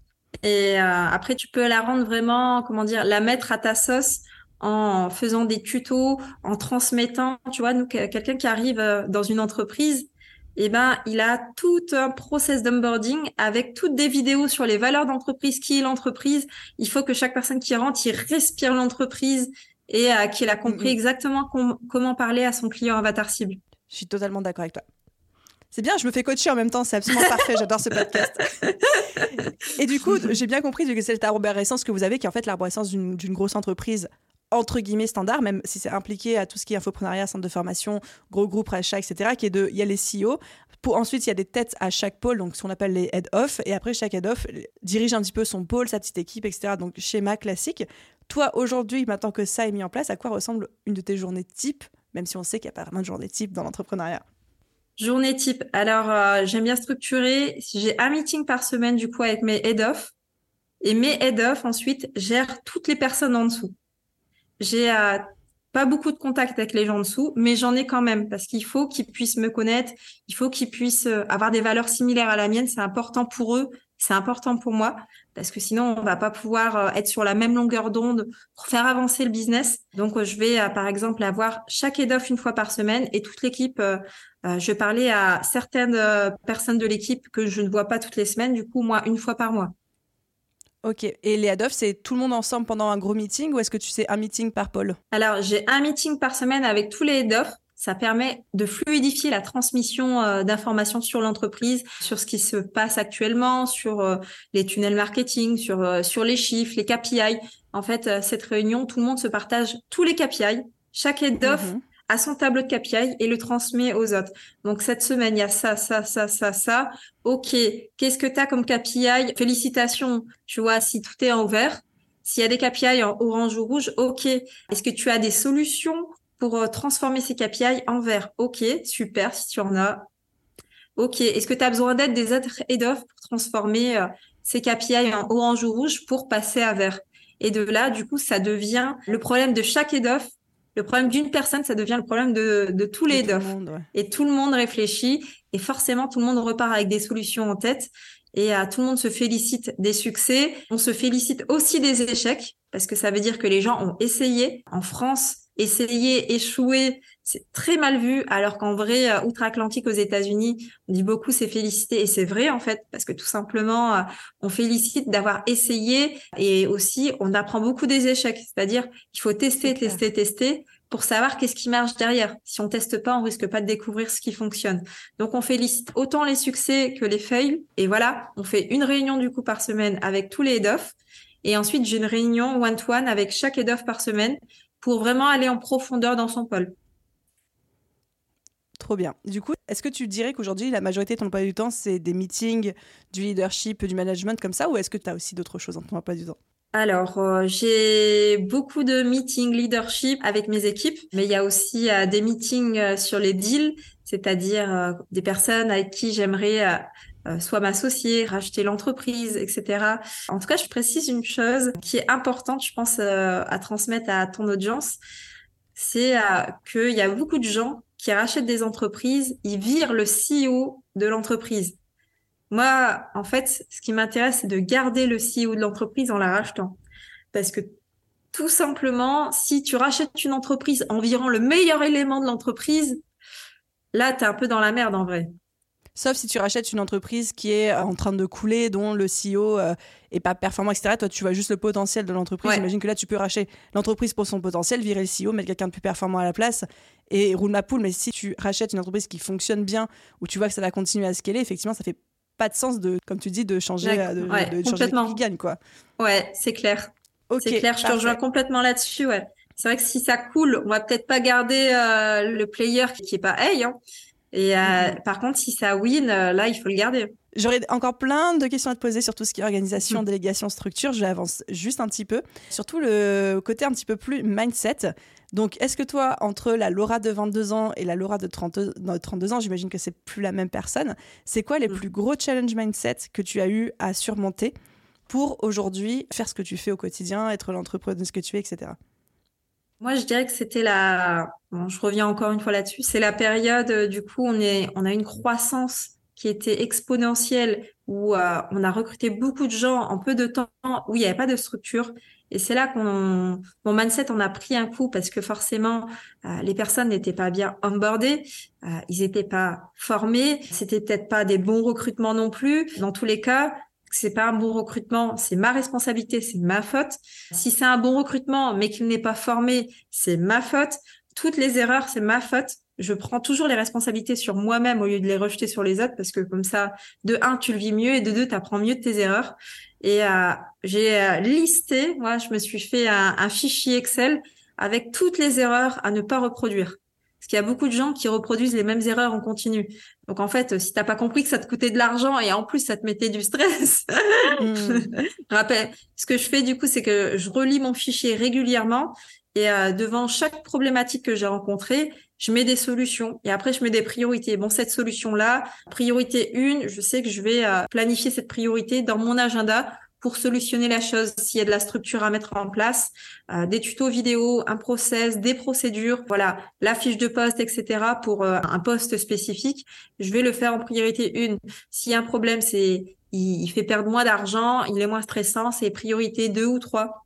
Et euh, après, tu peux la rendre vraiment, comment dire, la mettre à ta sauce en faisant des tutos, en transmettant, tu vois, nous, quelqu'un qui arrive euh, dans une entreprise, eh ben, il a tout un process d'onboarding avec toutes des vidéos sur les valeurs d'entreprise, qui est l'entreprise. Il faut que chaque personne qui rentre, il respire l'entreprise et euh, qu'il a compris exactement comment parler à son client avatar cible. Je suis totalement d'accord avec toi. C'est bien, je me fais coacher en même temps, c'est absolument parfait, j'adore ce podcast. et du coup, j'ai bien compris que c'est l'arborescence que vous avez, qui est en fait l'arborescence d'une grosse entreprise entre guillemets standard, même si c'est impliqué à tout ce qui est infoprenariat, centre de formation, gros groupe, achat, etc., qui est de, il y a les CEO. Pour, ensuite, il y a des têtes à chaque pôle, donc ce qu'on appelle les head-off. Et après, chaque head-off dirige un petit peu son pôle, sa petite équipe, etc. Donc, schéma classique. Toi, aujourd'hui, maintenant que ça est mis en place, à quoi ressemble une de tes journées type, même si on sait qu'il n'y a pas vraiment de journée type dans l'entrepreneuriat? Journée type. Alors, euh, j'aime bien structurer. J'ai un meeting par semaine, du coup, avec mes head-off. Et mes head-off, ensuite, gèrent toutes les personnes en dessous. J'ai euh, pas beaucoup de contact avec les gens dessous, mais j'en ai quand même parce qu'il faut qu'ils puissent me connaître, il faut qu'ils puissent euh, avoir des valeurs similaires à la mienne. C'est important pour eux, c'est important pour moi parce que sinon on va pas pouvoir euh, être sur la même longueur d'onde pour faire avancer le business. Donc je vais par exemple avoir chaque head une fois par semaine et toute l'équipe. je parler à certaines personnes de l'équipe que je ne vois pas toutes les semaines, du coup moi une fois par mois. Ok. Et les head c'est tout le monde ensemble pendant un gros meeting ou est-ce que tu sais un meeting par pôle? Alors, j'ai un meeting par semaine avec tous les head Ça permet de fluidifier la transmission euh, d'informations sur l'entreprise, sur ce qui se passe actuellement, sur euh, les tunnels marketing, sur, euh, sur les chiffres, les KPI. En fait, cette réunion, tout le monde se partage tous les KPI. Chaque head mhm à son tableau de KPI et le transmet aux autres. Donc cette semaine, il y a ça, ça, ça, ça, ça. OK, qu'est-ce que tu as comme KPI Félicitations, tu vois, si tout est en vert. S'il y a des KPI en orange ou rouge, OK. Est-ce que tu as des solutions pour euh, transformer ces KPI en vert? OK, super, si tu en as. OK, est-ce que tu as besoin d'aide des autres head-off pour transformer euh, ces KPI en orange ou rouge pour passer à vert? Et de là, du coup, ça devient le problème de chaque head-off le problème d'une personne, ça devient le problème de, de tous les deux. Et tout le monde réfléchit et forcément tout le monde repart avec des solutions en tête et à tout le monde se félicite des succès. On se félicite aussi des échecs parce que ça veut dire que les gens ont essayé. En France, essayer, échouer, c'est très mal vu, alors qu'en vrai, euh, outre-Atlantique aux États-Unis, on dit beaucoup c'est féliciter, et c'est vrai en fait, parce que tout simplement, euh, on félicite d'avoir essayé, et aussi on apprend beaucoup des échecs, c'est-à-dire qu'il faut tester, tester, tester, pour savoir qu'est-ce qui marche derrière. Si on teste pas, on risque pas de découvrir ce qui fonctionne. Donc on félicite autant les succès que les fails. Et voilà, on fait une réunion du coup par semaine avec tous les head Et ensuite, j'ai une réunion one-to-one avec chaque head par semaine pour vraiment aller en profondeur dans son pôle. Trop bien. Du coup, est-ce que tu dirais qu'aujourd'hui, la majorité de ton emploi du temps, c'est des meetings, du leadership, du management comme ça, ou est-ce que tu as aussi d'autres choses dans ton emploi du temps? Alors, euh, j'ai beaucoup de meetings leadership avec mes équipes, mais il y a aussi euh, des meetings euh, sur les deals, c'est-à-dire des personnes avec qui j'aimerais soit m'associer, racheter l'entreprise, etc. En tout cas, je précise une chose qui est importante, je pense, à transmettre à ton audience, c'est qu'il y a beaucoup de gens qui rachètent des entreprises, ils virent le CEO de l'entreprise. Moi, en fait, ce qui m'intéresse, c'est de garder le CEO de l'entreprise en la rachetant. Parce que tout simplement, si tu rachètes une entreprise environ le meilleur élément de l'entreprise, là, tu es un peu dans la merde en vrai. Sauf si tu rachètes une entreprise qui est en train de couler, dont le CEO euh, est pas performant, etc. Toi, tu vois juste le potentiel de l'entreprise. J'imagine que là, tu peux racheter l'entreprise pour son potentiel, virer le CEO, mettre quelqu'un de plus performant à la place et roule ma poule. Mais si tu rachètes une entreprise qui fonctionne bien, où tu vois que ça va continuer à scaler, effectivement, ça fait pas de sens de, comme tu dis, de changer, euh, de, de, changer qui gagne, quoi. Ouais, c'est clair. c'est clair, je te rejoins complètement là-dessus, ouais. C'est vrai que si ça coule, on va peut-être pas garder euh, le player qui est pas hey, hein. Et euh, mhm. par contre, si ça win, euh, là, il faut le garder. J'aurais encore plein de questions à te poser sur tout ce qui est organisation, mhm. délégation, structure. Je avance juste un petit peu. Surtout le côté un petit peu plus mindset. Donc, est-ce que toi, entre la Laura de 22 ans et la Laura de 32, 32 ans, j'imagine que c'est plus la même personne, c'est quoi les mhm. plus gros challenges mindset que tu as eu à surmonter pour aujourd'hui faire ce que tu fais au quotidien, être l'entrepreneuse que tu es, etc. Moi, je dirais que c'était la. je reviens encore une fois là-dessus. C'est la période, euh, du coup, on est, on a une croissance qui était exponentielle où euh, on a recruté beaucoup de gens en peu de temps, où il n'y avait pas de structure. Et c'est là qu'on, mon mindset, on a pris un coup parce que forcément, euh, les personnes n'étaient pas bien onboardées, ils n'étaient pas formés, c'était peut-être pas des bons recrutements non plus. Dans tous les cas, c'est pas un bon recrutement, c'est ma responsabilité, c'est ma faute. Si c'est un bon recrutement, mais qu'il n'est pas formé, c'est ma faute. Toutes les erreurs, c'est ma faute. Je prends toujours les responsabilités sur moi-même au lieu de les rejeter sur les autres parce que comme ça, de un, tu le vis mieux et de deux, tu apprends mieux de tes erreurs. Et euh, j'ai euh, listé, moi, je me suis fait un fichier Excel avec toutes les erreurs à ne pas reproduire. Parce qu'il y a beaucoup de gens qui reproduisent les mêmes erreurs en continu. Donc en fait, si t'as pas compris que ça te coûtait de l'argent et en plus ça te mettait du stress, mmh. rappelle. Ce que je fais du coup, c'est que je relis mon fichier régulièrement et euh, devant chaque problématique que j'ai rencontrée, je mets des solutions et après je mets des priorités. Bon, cette solution-là, priorité 1, je sais que je vais euh, planifier cette priorité dans mon agenda pour solutionner la chose, s'il y a de la structure à mettre en place, euh, des tutos vidéo, un process, des procédures, voilà, la fiche de poste, etc. pour euh, un poste spécifique, je vais le faire en priorité une. S'il y a un problème, c'est il, fait perdre moins d'argent, il est moins stressant, c'est priorité deux ou trois,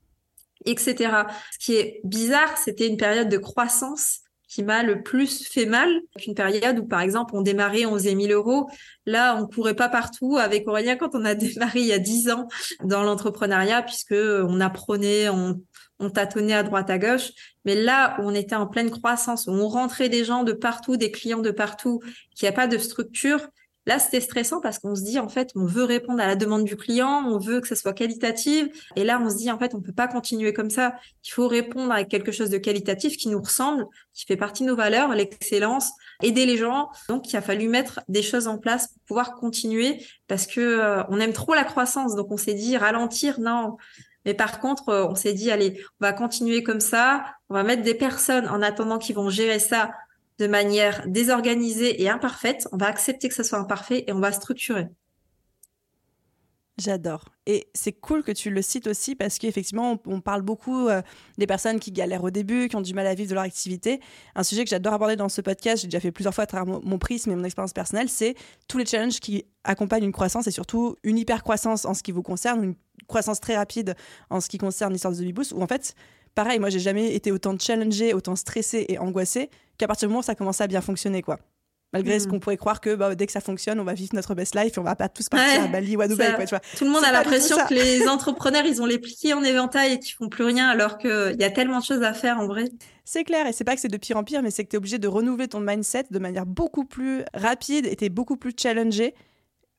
etc. Ce qui est bizarre, c'était une période de croissance qui m'a le plus fait mal qu'une période où, par exemple, on démarrait, on faisait 1000 euros. Là, on courait pas partout avec Aurélien quand on a démarré il y a 10 ans dans l'entrepreneuriat, puisque on apprenait, on, on tâtonnait à droite à gauche. Mais là où on était en pleine croissance, où on rentrait des gens de partout, des clients de partout, qu'il n'y a pas de structure, Là, c'était stressant parce qu'on se dit, en fait, on veut répondre à la demande du client, on veut que ça soit qualitatif. Et là, on se dit, en fait, on peut pas continuer comme ça. Il faut répondre avec quelque chose de qualitatif qui nous ressemble, qui fait partie de nos valeurs, l'excellence, aider les gens. Donc, il a fallu mettre des choses en place pour pouvoir continuer parce que euh, on aime trop la croissance. Donc, on s'est dit, ralentir, non. Mais par contre, euh, on s'est dit, allez, on va continuer comme ça. On va mettre des personnes en attendant qui vont gérer ça de manière désorganisée et imparfaite. On va accepter que ça soit imparfait et on va structurer. J'adore. Et c'est cool que tu le cites aussi parce qu'effectivement, on, parle beaucoup euh, des personnes qui galèrent au début, qui ont du mal à vivre de leur activité. Un sujet que j'adore aborder dans ce podcast, j'ai déjà fait plusieurs fois à travers mon, prisme et mon expérience personnelle, c'est tous les challenges qui accompagnent une croissance et surtout une hyper croissance en ce qui vous concerne, une croissance très rapide en ce qui concerne l'histoire de The Boost, où en fait, pareil, moi, j'ai jamais été autant challengée, autant stressée et angoissée qu'à partir du moment où ça commençait à bien fonctionner, quoi. Malgré ce hmm. qu'on pourrait croire que bah, dès que ça fonctionne, on va vivre notre best life et on va pas tous partir à Bali ou à Dubaï. Quoi, tu vois. Tout le monde a l'impression que les entrepreneurs, ils ont les pliés en éventail et qu'ils font plus rien alors qu'il y a tellement de choses à faire en vrai. C'est clair, et c'est pas que c'est de pire en pire, mais c'est que tu es obligé de renouveler ton mindset de manière beaucoup plus rapide et tu es beaucoup plus challengé,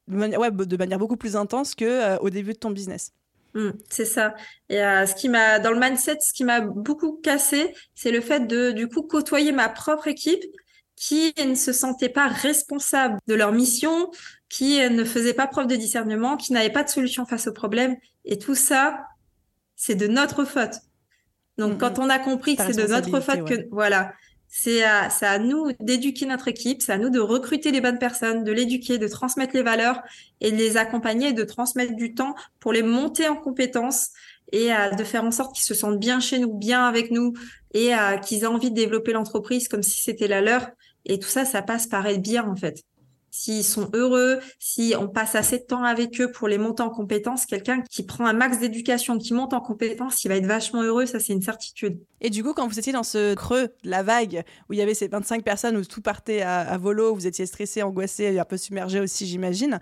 de manière, ouais, de manière beaucoup plus intense qu'au euh, au début de ton business. Mmh, c'est ça. Et euh, ce qui m'a dans le mindset, ce qui m'a beaucoup cassé, c'est le fait de du coup côtoyer ma propre équipe qui ne se sentait pas responsable de leur mission, qui ne faisait pas preuve de discernement, qui n'avait pas de solution face au problème. Et tout ça, c'est de notre faute. Donc, mmh, quand mmh. on a compris que c'est de notre faute que, voilà, c'est à, à nous d'éduquer notre équipe, c'est à nous de recruter les bonnes personnes, de l'éduquer, de transmettre les valeurs et de les accompagner, de transmettre du temps pour les monter en compétences et de faire en sorte qu'ils se sentent bien chez nous, bien avec nous et qu'ils aient envie de développer l'entreprise comme si c'était la leur. Et tout ça, ça passe par être bien en fait. S'ils sont heureux, si on passe assez de temps avec eux pour les monter en compétences, quelqu'un qui prend un max d'éducation, qui monte en compétences, il va être vachement heureux, ça c'est une certitude. Et du coup, quand vous étiez dans ce creux, la vague, où il y avait ces 25 personnes, où tout partait à, volo, vous étiez stressé, angoissé, un peu submergé aussi, j'imagine,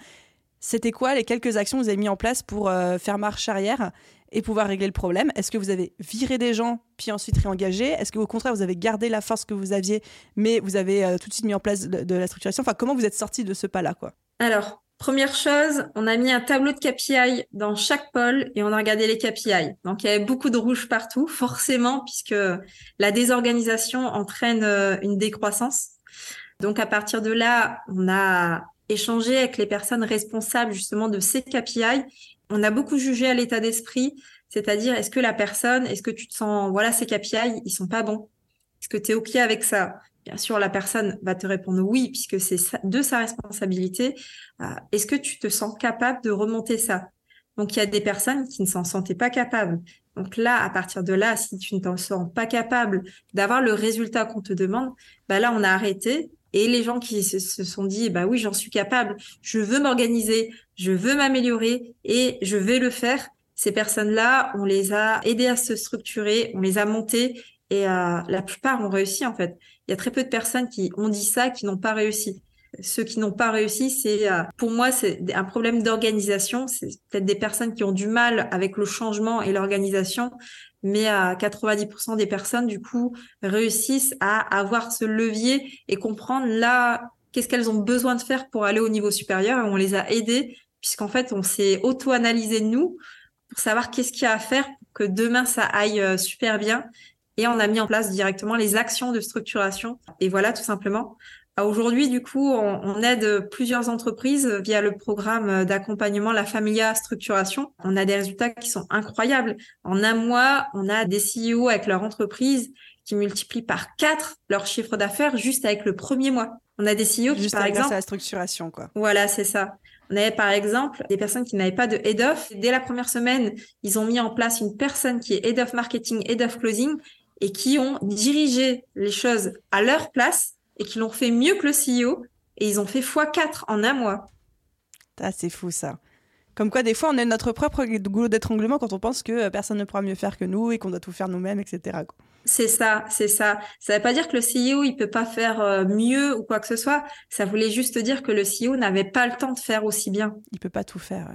c'était quoi les quelques actions que vous avez mis en place pour euh, faire marche arrière et pouvoir régler le problème Est-ce que vous avez viré des gens puis ensuite réengagé? Est-ce que au contraire vous avez gardé la force que vous aviez mais vous avez euh, tout de suite mis en place de, la structuration? Enfin, comment vous êtes sorti de ce pas-là quoi? Alors, première chose, on a mis un tableau de KPI dans chaque pôle et on a regardé les KPI. Donc il y avait beaucoup de rouge partout, forcément, puisque la désorganisation entraîne euh, une décroissance. Donc à partir de là, on a échanger avec les personnes responsables justement de ces KPI. On a beaucoup jugé à l'état d'esprit, c'est-à-dire est-ce que la personne, est-ce que tu te sens, voilà, ces KPI, ils sont pas bons? Est-ce que tu es OK avec ça? Bien sûr, la personne va te répondre oui, puisque c'est de sa responsabilité. Euh, est-ce que tu te sens capable de remonter ça? Donc, il y a des personnes qui ne s'en sentaient pas capables. Donc là, à partir de là, si tu ne t'en sens pas capable d'avoir le résultat qu'on te demande, bah là, on a arrêté et les gens qui se, sont dit, bah oui, j'en suis capable, je veux m'organiser, je veux m'améliorer et je vais le faire. Ces personnes-là, on les a aidés à se structurer, on les a montés et euh, la plupart ont réussi en fait. Il y a très peu de personnes qui ont dit ça, qui n'ont pas réussi. Ceux qui n'ont pas réussi, c'est euh, pour moi c'est un problème d'organisation. C'est peut-être des personnes qui ont du mal avec le changement et l'organisation, mais à 90% des personnes, du coup, réussissent à avoir ce levier et comprendre là, qu'est-ce qu'elles ont besoin de faire pour aller au niveau supérieur. Et on les a aidées, puisqu'en fait, on s'est auto-analysé nous pour savoir qu'est-ce qu'il y a à faire pour que demain, ça aille euh, super bien. Et on a mis en place directement les actions de structuration. Et voilà, tout simplement. Aujourd'hui, du coup, on, aide plusieurs entreprises via le programme d'accompagnement La Familia Structuration. On a des résultats qui sont incroyables. En un mois, on a des CEO avec leur entreprise qui multiplient par quatre leur chiffre d'affaires juste avec le premier mois. On a des CEO qui, par exemple, la structuration, quoi. Voilà, c'est ça. On avait par exemple des personnes qui n'avaient pas de head of. Dès la première semaine, ils ont mis en place une personne qui est head of marketing, head of closing et qui ont dirigé les choses à leur place et qui l'ont fait mieux que le CEO et ils ont fait x4 en un mois. Ah, c'est fou ça. Comme quoi, des fois, on est notre propre goulot d'étranglement quand on pense que euh, personne ne pourra mieux faire que nous et qu'on doit tout faire nous-mêmes, etc. C'est ça, c'est ça. Ça ne veut pas dire que le CEO, il peut pas faire euh, mieux ou quoi que ce soit. Ça voulait juste dire que le CEO n'avait pas le temps de faire aussi bien. Il peut pas tout faire.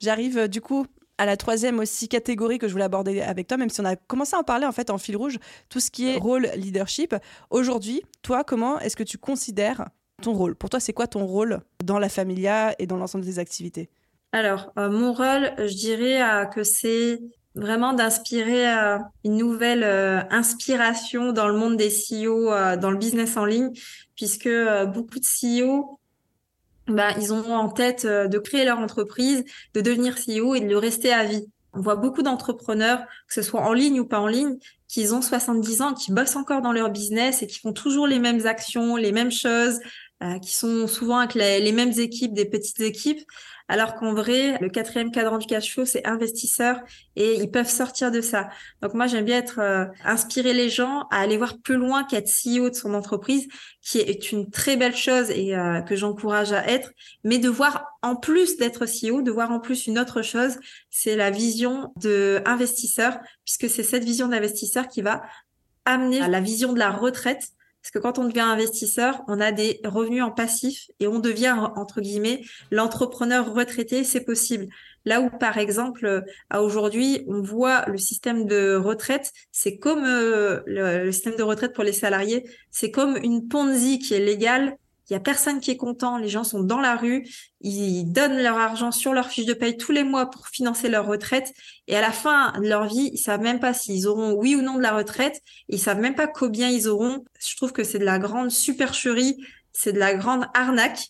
J'arrive euh, du coup à la troisième aussi catégorie que je voulais aborder avec toi, même si on a commencé à en parler en fait en fil rouge, tout ce qui est rôle leadership. Aujourd'hui, toi, comment est-ce que tu considères ton rôle? Pour toi, c'est quoi ton rôle dans la familia et dans l'ensemble des activités? Alors, euh, mon rôle, je dirais euh, que c'est vraiment d'inspirer euh, une nouvelle inspiration dans le monde des CEO, dans le business en ligne, puisque beaucoup de CEO bah, ils ont en tête euh, de créer leur entreprise, de devenir CEO et de le rester à vie. On voit beaucoup d'entrepreneurs, que ce soit en ligne ou pas en ligne, qui ont 70 ans, qui bossent encore dans leur business et qui font toujours les mêmes actions, les mêmes choses, euh, qui sont souvent avec les, mêmes équipes, des petites équipes, alors qu'en vrai, le quatrième cadran du cash flow, c'est investisseurs et ils peuvent sortir de ça. Donc moi, j'aime bien être euh, inspirer les gens à aller voir plus loin qu'être CEO de son entreprise, qui est une très belle chose et euh, que j'encourage à être, mais de voir en plus d'être CEO, de voir en plus une autre chose, c'est la vision de investisseur, puisque c'est cette vision d'investisseur qui va amener à la vision de la retraite parce que quand on devient investisseur, on a des revenus en passif et on devient, entre guillemets, l'entrepreneur retraité, c'est possible. Là où, par exemple, à aujourd'hui, on voit le système de retraite, c'est comme euh, le, système de retraite pour les salariés, c'est comme une Ponzi qui est légale il y a personne qui est content, les gens sont dans la rue, ils donnent leur argent sur leur fiche de paye tous les mois pour financer leur retraite. Et à la fin de leur vie, ils savent même pas s'ils auront oui ou non de la retraite, ils savent même pas combien ils auront. Je trouve que c'est de la grande supercherie, c'est de la grande arnaque.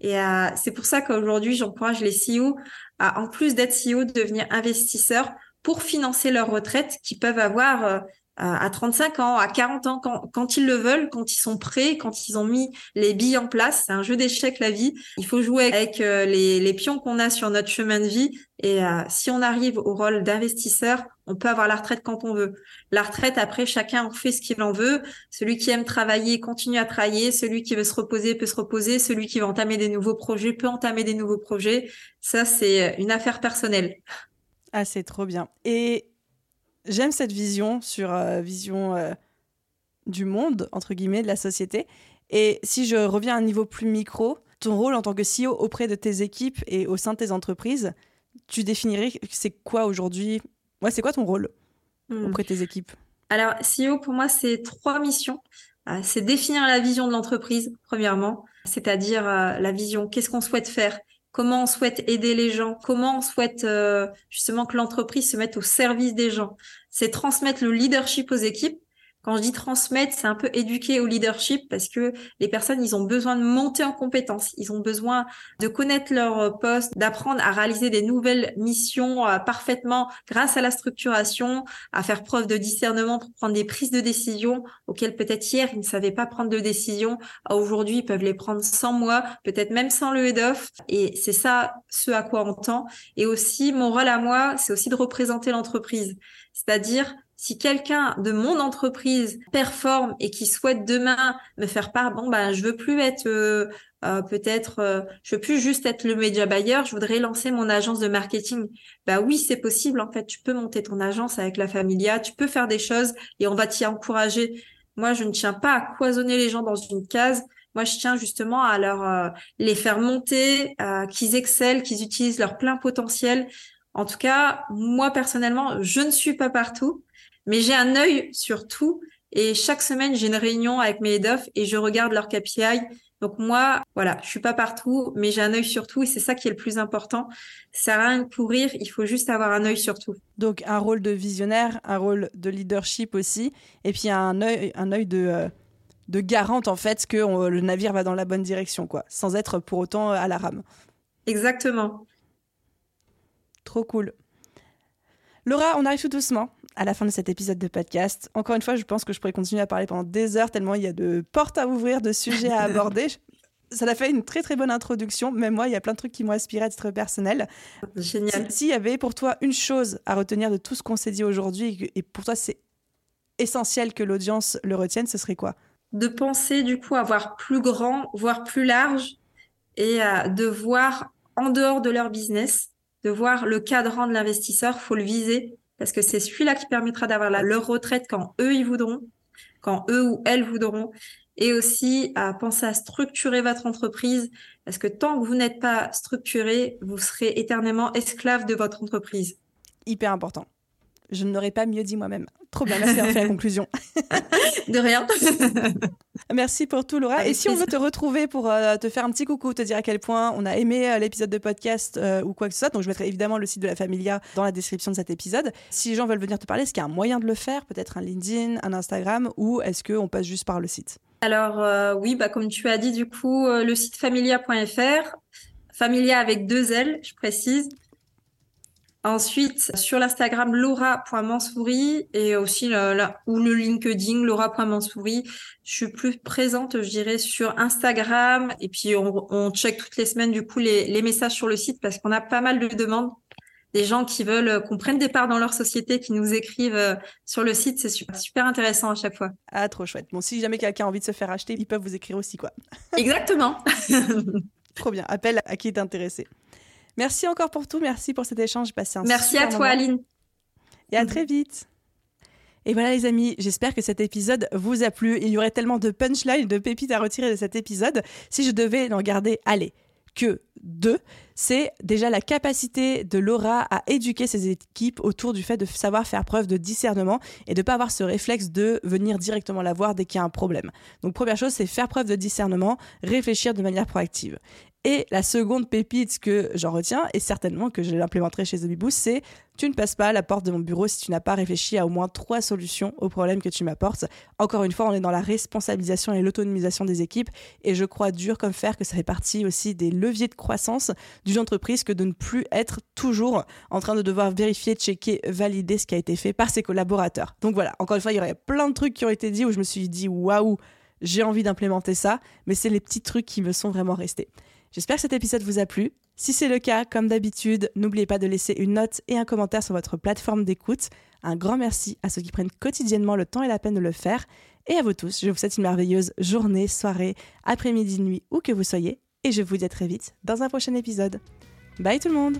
Et euh, c'est pour ça qu'aujourd'hui, j'encourage les CEO à en plus d'être CEO devenir investisseurs pour financer leur retraite qui peuvent avoir euh, à 35 ans, à 40 ans, quand, quand, ils le veulent, quand ils sont prêts, quand ils ont mis les billes en place. C'est un jeu d'échecs, la vie. Il faut jouer avec euh, les, les, pions qu'on a sur notre chemin de vie. Et euh, si on arrive au rôle d'investisseur, on peut avoir la retraite quand on veut. La retraite, après, chacun fait ce qu'il en veut. Celui qui aime travailler continue à travailler. Celui qui veut se reposer peut se reposer. Celui qui veut entamer des nouveaux projets peut entamer des nouveaux projets. Ça, c'est une affaire personnelle. Ah, c'est trop bien. Et j'aime cette vision sur euh, vision euh, du monde, entre guillemets, de la société. Et si je reviens à un niveau plus micro, ton rôle en tant que CEO auprès de tes équipes et au sein de tes entreprises, tu définirais c'est quoi aujourd'hui? Ouais, c'est quoi ton rôle hmm. auprès de tes équipes? Alors, CEO, pour moi, c'est trois missions. Euh, c'est définir la vision de l'entreprise, premièrement, c'est-à-dire la vision, qu'est-ce qu'on souhaite faire, comment on souhaite aider les gens, comment on souhaite euh, justement que l'entreprise se mette au service des gens? C'est transmettre le leadership aux équipes quand je dis transmettre, c'est un peu éduquer au leadership parce que les personnes, ils ont besoin de monter en compétences. Ils ont besoin de connaître leur poste, d'apprendre à réaliser des nouvelles missions euh, parfaitement grâce à la structuration, à faire preuve de discernement pour prendre des prises de décision auxquelles peut-être hier, ils ne savaient pas prendre de décision. Aujourd'hui, ils peuvent les prendre sans moi, peut-être même sans le head-off. Et c'est ça ce à quoi on tend. Et aussi, mon rôle à moi, c'est aussi de représenter l'entreprise. C'est-à-dire si quelqu'un de mon entreprise performe et qui souhaite demain me faire part, bon ben je veux plus être euh, euh, peut-être, euh, je veux plus juste être le média buyer, je voudrais lancer mon agence de marketing. Bah oui, c'est possible en fait. Tu peux monter ton agence avec la Familia, tu peux faire des choses et on va t'y encourager. Moi, je ne tiens pas à cloisonner les gens dans une case. Moi, je tiens justement à leur les faire monter, qu'ils excellent, qu'ils utilisent leur plein potentiel. En tout cas, moi personnellement, je ne suis pas partout. Mais j'ai un œil sur tout et chaque semaine, j'ai une réunion avec mes head of et je regarde leur KPI. Donc moi, voilà, je suis pas partout, mais j'ai un œil sur tout et c'est ça qui est le plus important. Ça sert à rien de courir, il faut juste avoir un œil sur tout. Donc un rôle de visionnaire, un rôle de leadership aussi, et puis un œil, un œil de, euh, de garante en fait que le navire va dans la bonne direction, quoi, sans être pour autant à la rame. Exactement. Trop cool. Laura, on arrive tout doucement à la fin de cet épisode de podcast. Encore une fois, je pense que je pourrais continuer à parler pendant des heures tellement il y a de portes à ouvrir, de sujets à aborder. Ça a fait une très très bonne introduction. Même moi, il y a plein de trucs qui m'ont inspiré à titre personnel. Génial. S'il y avait pour toi une chose à retenir de tout ce qu'on s'est dit aujourd'hui, et pour toi c'est essentiel que l'audience le retienne, ce serait quoi? De penser du coup à voir plus grand, voire plus large, et de voir en dehors de leur business, de voir le cadran de l'investisseur, faut le viser parce que c'est celui-là qui permettra d'avoir leur retraite quand eux ils voudront, quand eux ou elles voudront, et aussi à penser à structurer votre entreprise, parce que tant que vous n'êtes pas structuré, vous serez éternellement esclave de votre entreprise. Hyper important. Je ne l'aurais pas mieux dit moi-même. Trop bien, merci d'avoir fait la conclusion. De rien. merci pour tout, Laura. Et si on veut te retrouver pour euh, te faire un petit coucou, te dire à quel point on a aimé euh, l'épisode de podcast euh, ou quoi que ce soit, donc je mettrai évidemment le site de la Familia dans la description de cet épisode. Si les gens veulent venir te parler, est-ce qu'il y a un moyen de le faire? Peut-être un LinkedIn, un Instagram, ou est-ce qu'on passe juste par le site? Alors oui, bah, comme tu as dit, du coup, le site familia.fr, Familia avec deux L, je précise. Ensuite, sur l'Instagram, laura.mansouris et aussi la, ou le LinkedIn, laura.mansouris. Je suis plus présente, je dirais, sur Instagram. Et puis, on, on check toutes les semaines, du coup, les, les messages sur le site parce qu'on a pas mal de demandes. Des gens qui veulent qu'on prenne des parts dans leur société, qui nous écrivent euh, sur le site. C'est super, super intéressant à chaque fois. Ah, trop chouette. Bon, si jamais quelqu'un a envie de se faire acheter, ils peuvent vous écrire aussi, quoi. Exactement. trop bien. Appel à qui est intéressé. Merci encore pour tout. Merci pour cet échange. Passé un Merci à toi, Aline. Et à très vite. Et voilà les amis, j'espère que cet épisode vous a plu. Il y aurait tellement de punchlines, de pépites à retirer de cet épisode. Si je devais n'en garder, allez, que deux, c'est déjà la capacité de Laura à éduquer ses équipes autour du fait de savoir faire preuve de discernement et de ne pas avoir ce réflexe de venir directement la voir dès qu'il y a un problème. Donc première chose, c'est faire preuve de discernement, réfléchir de manière proactive. Et la seconde pépite que j'en retiens, et certainement que je l'implémenterai chez The c'est tu ne passes pas à la porte de mon bureau si tu n'as pas réfléchi à au moins trois solutions aux problèmes que tu m'apportes. Encore une fois, on est dans la responsabilisation et l'autonomisation des équipes, et je crois dur comme fer que ça fait partie aussi des leviers de croissance d'une entreprise que de ne plus être toujours en train de devoir vérifier, checker, valider ce qui a été fait par ses collaborateurs. Donc voilà, encore une fois, il y aurait plein de trucs qui ont été dit où je me suis dit waouh, j'ai envie d'implémenter ça, mais c'est les petits trucs qui me sont vraiment restés. J'espère que cet épisode vous a plu. Si c'est le cas, comme d'habitude, n'oubliez pas de laisser une note et un commentaire sur votre plateforme d'écoute. Un grand merci à ceux qui prennent quotidiennement le temps et la peine de le faire. Et à vous tous, je vous souhaite une merveilleuse journée, soirée, après-midi, nuit, où que vous soyez. Et je vous dis à très vite dans un prochain épisode. Bye tout le monde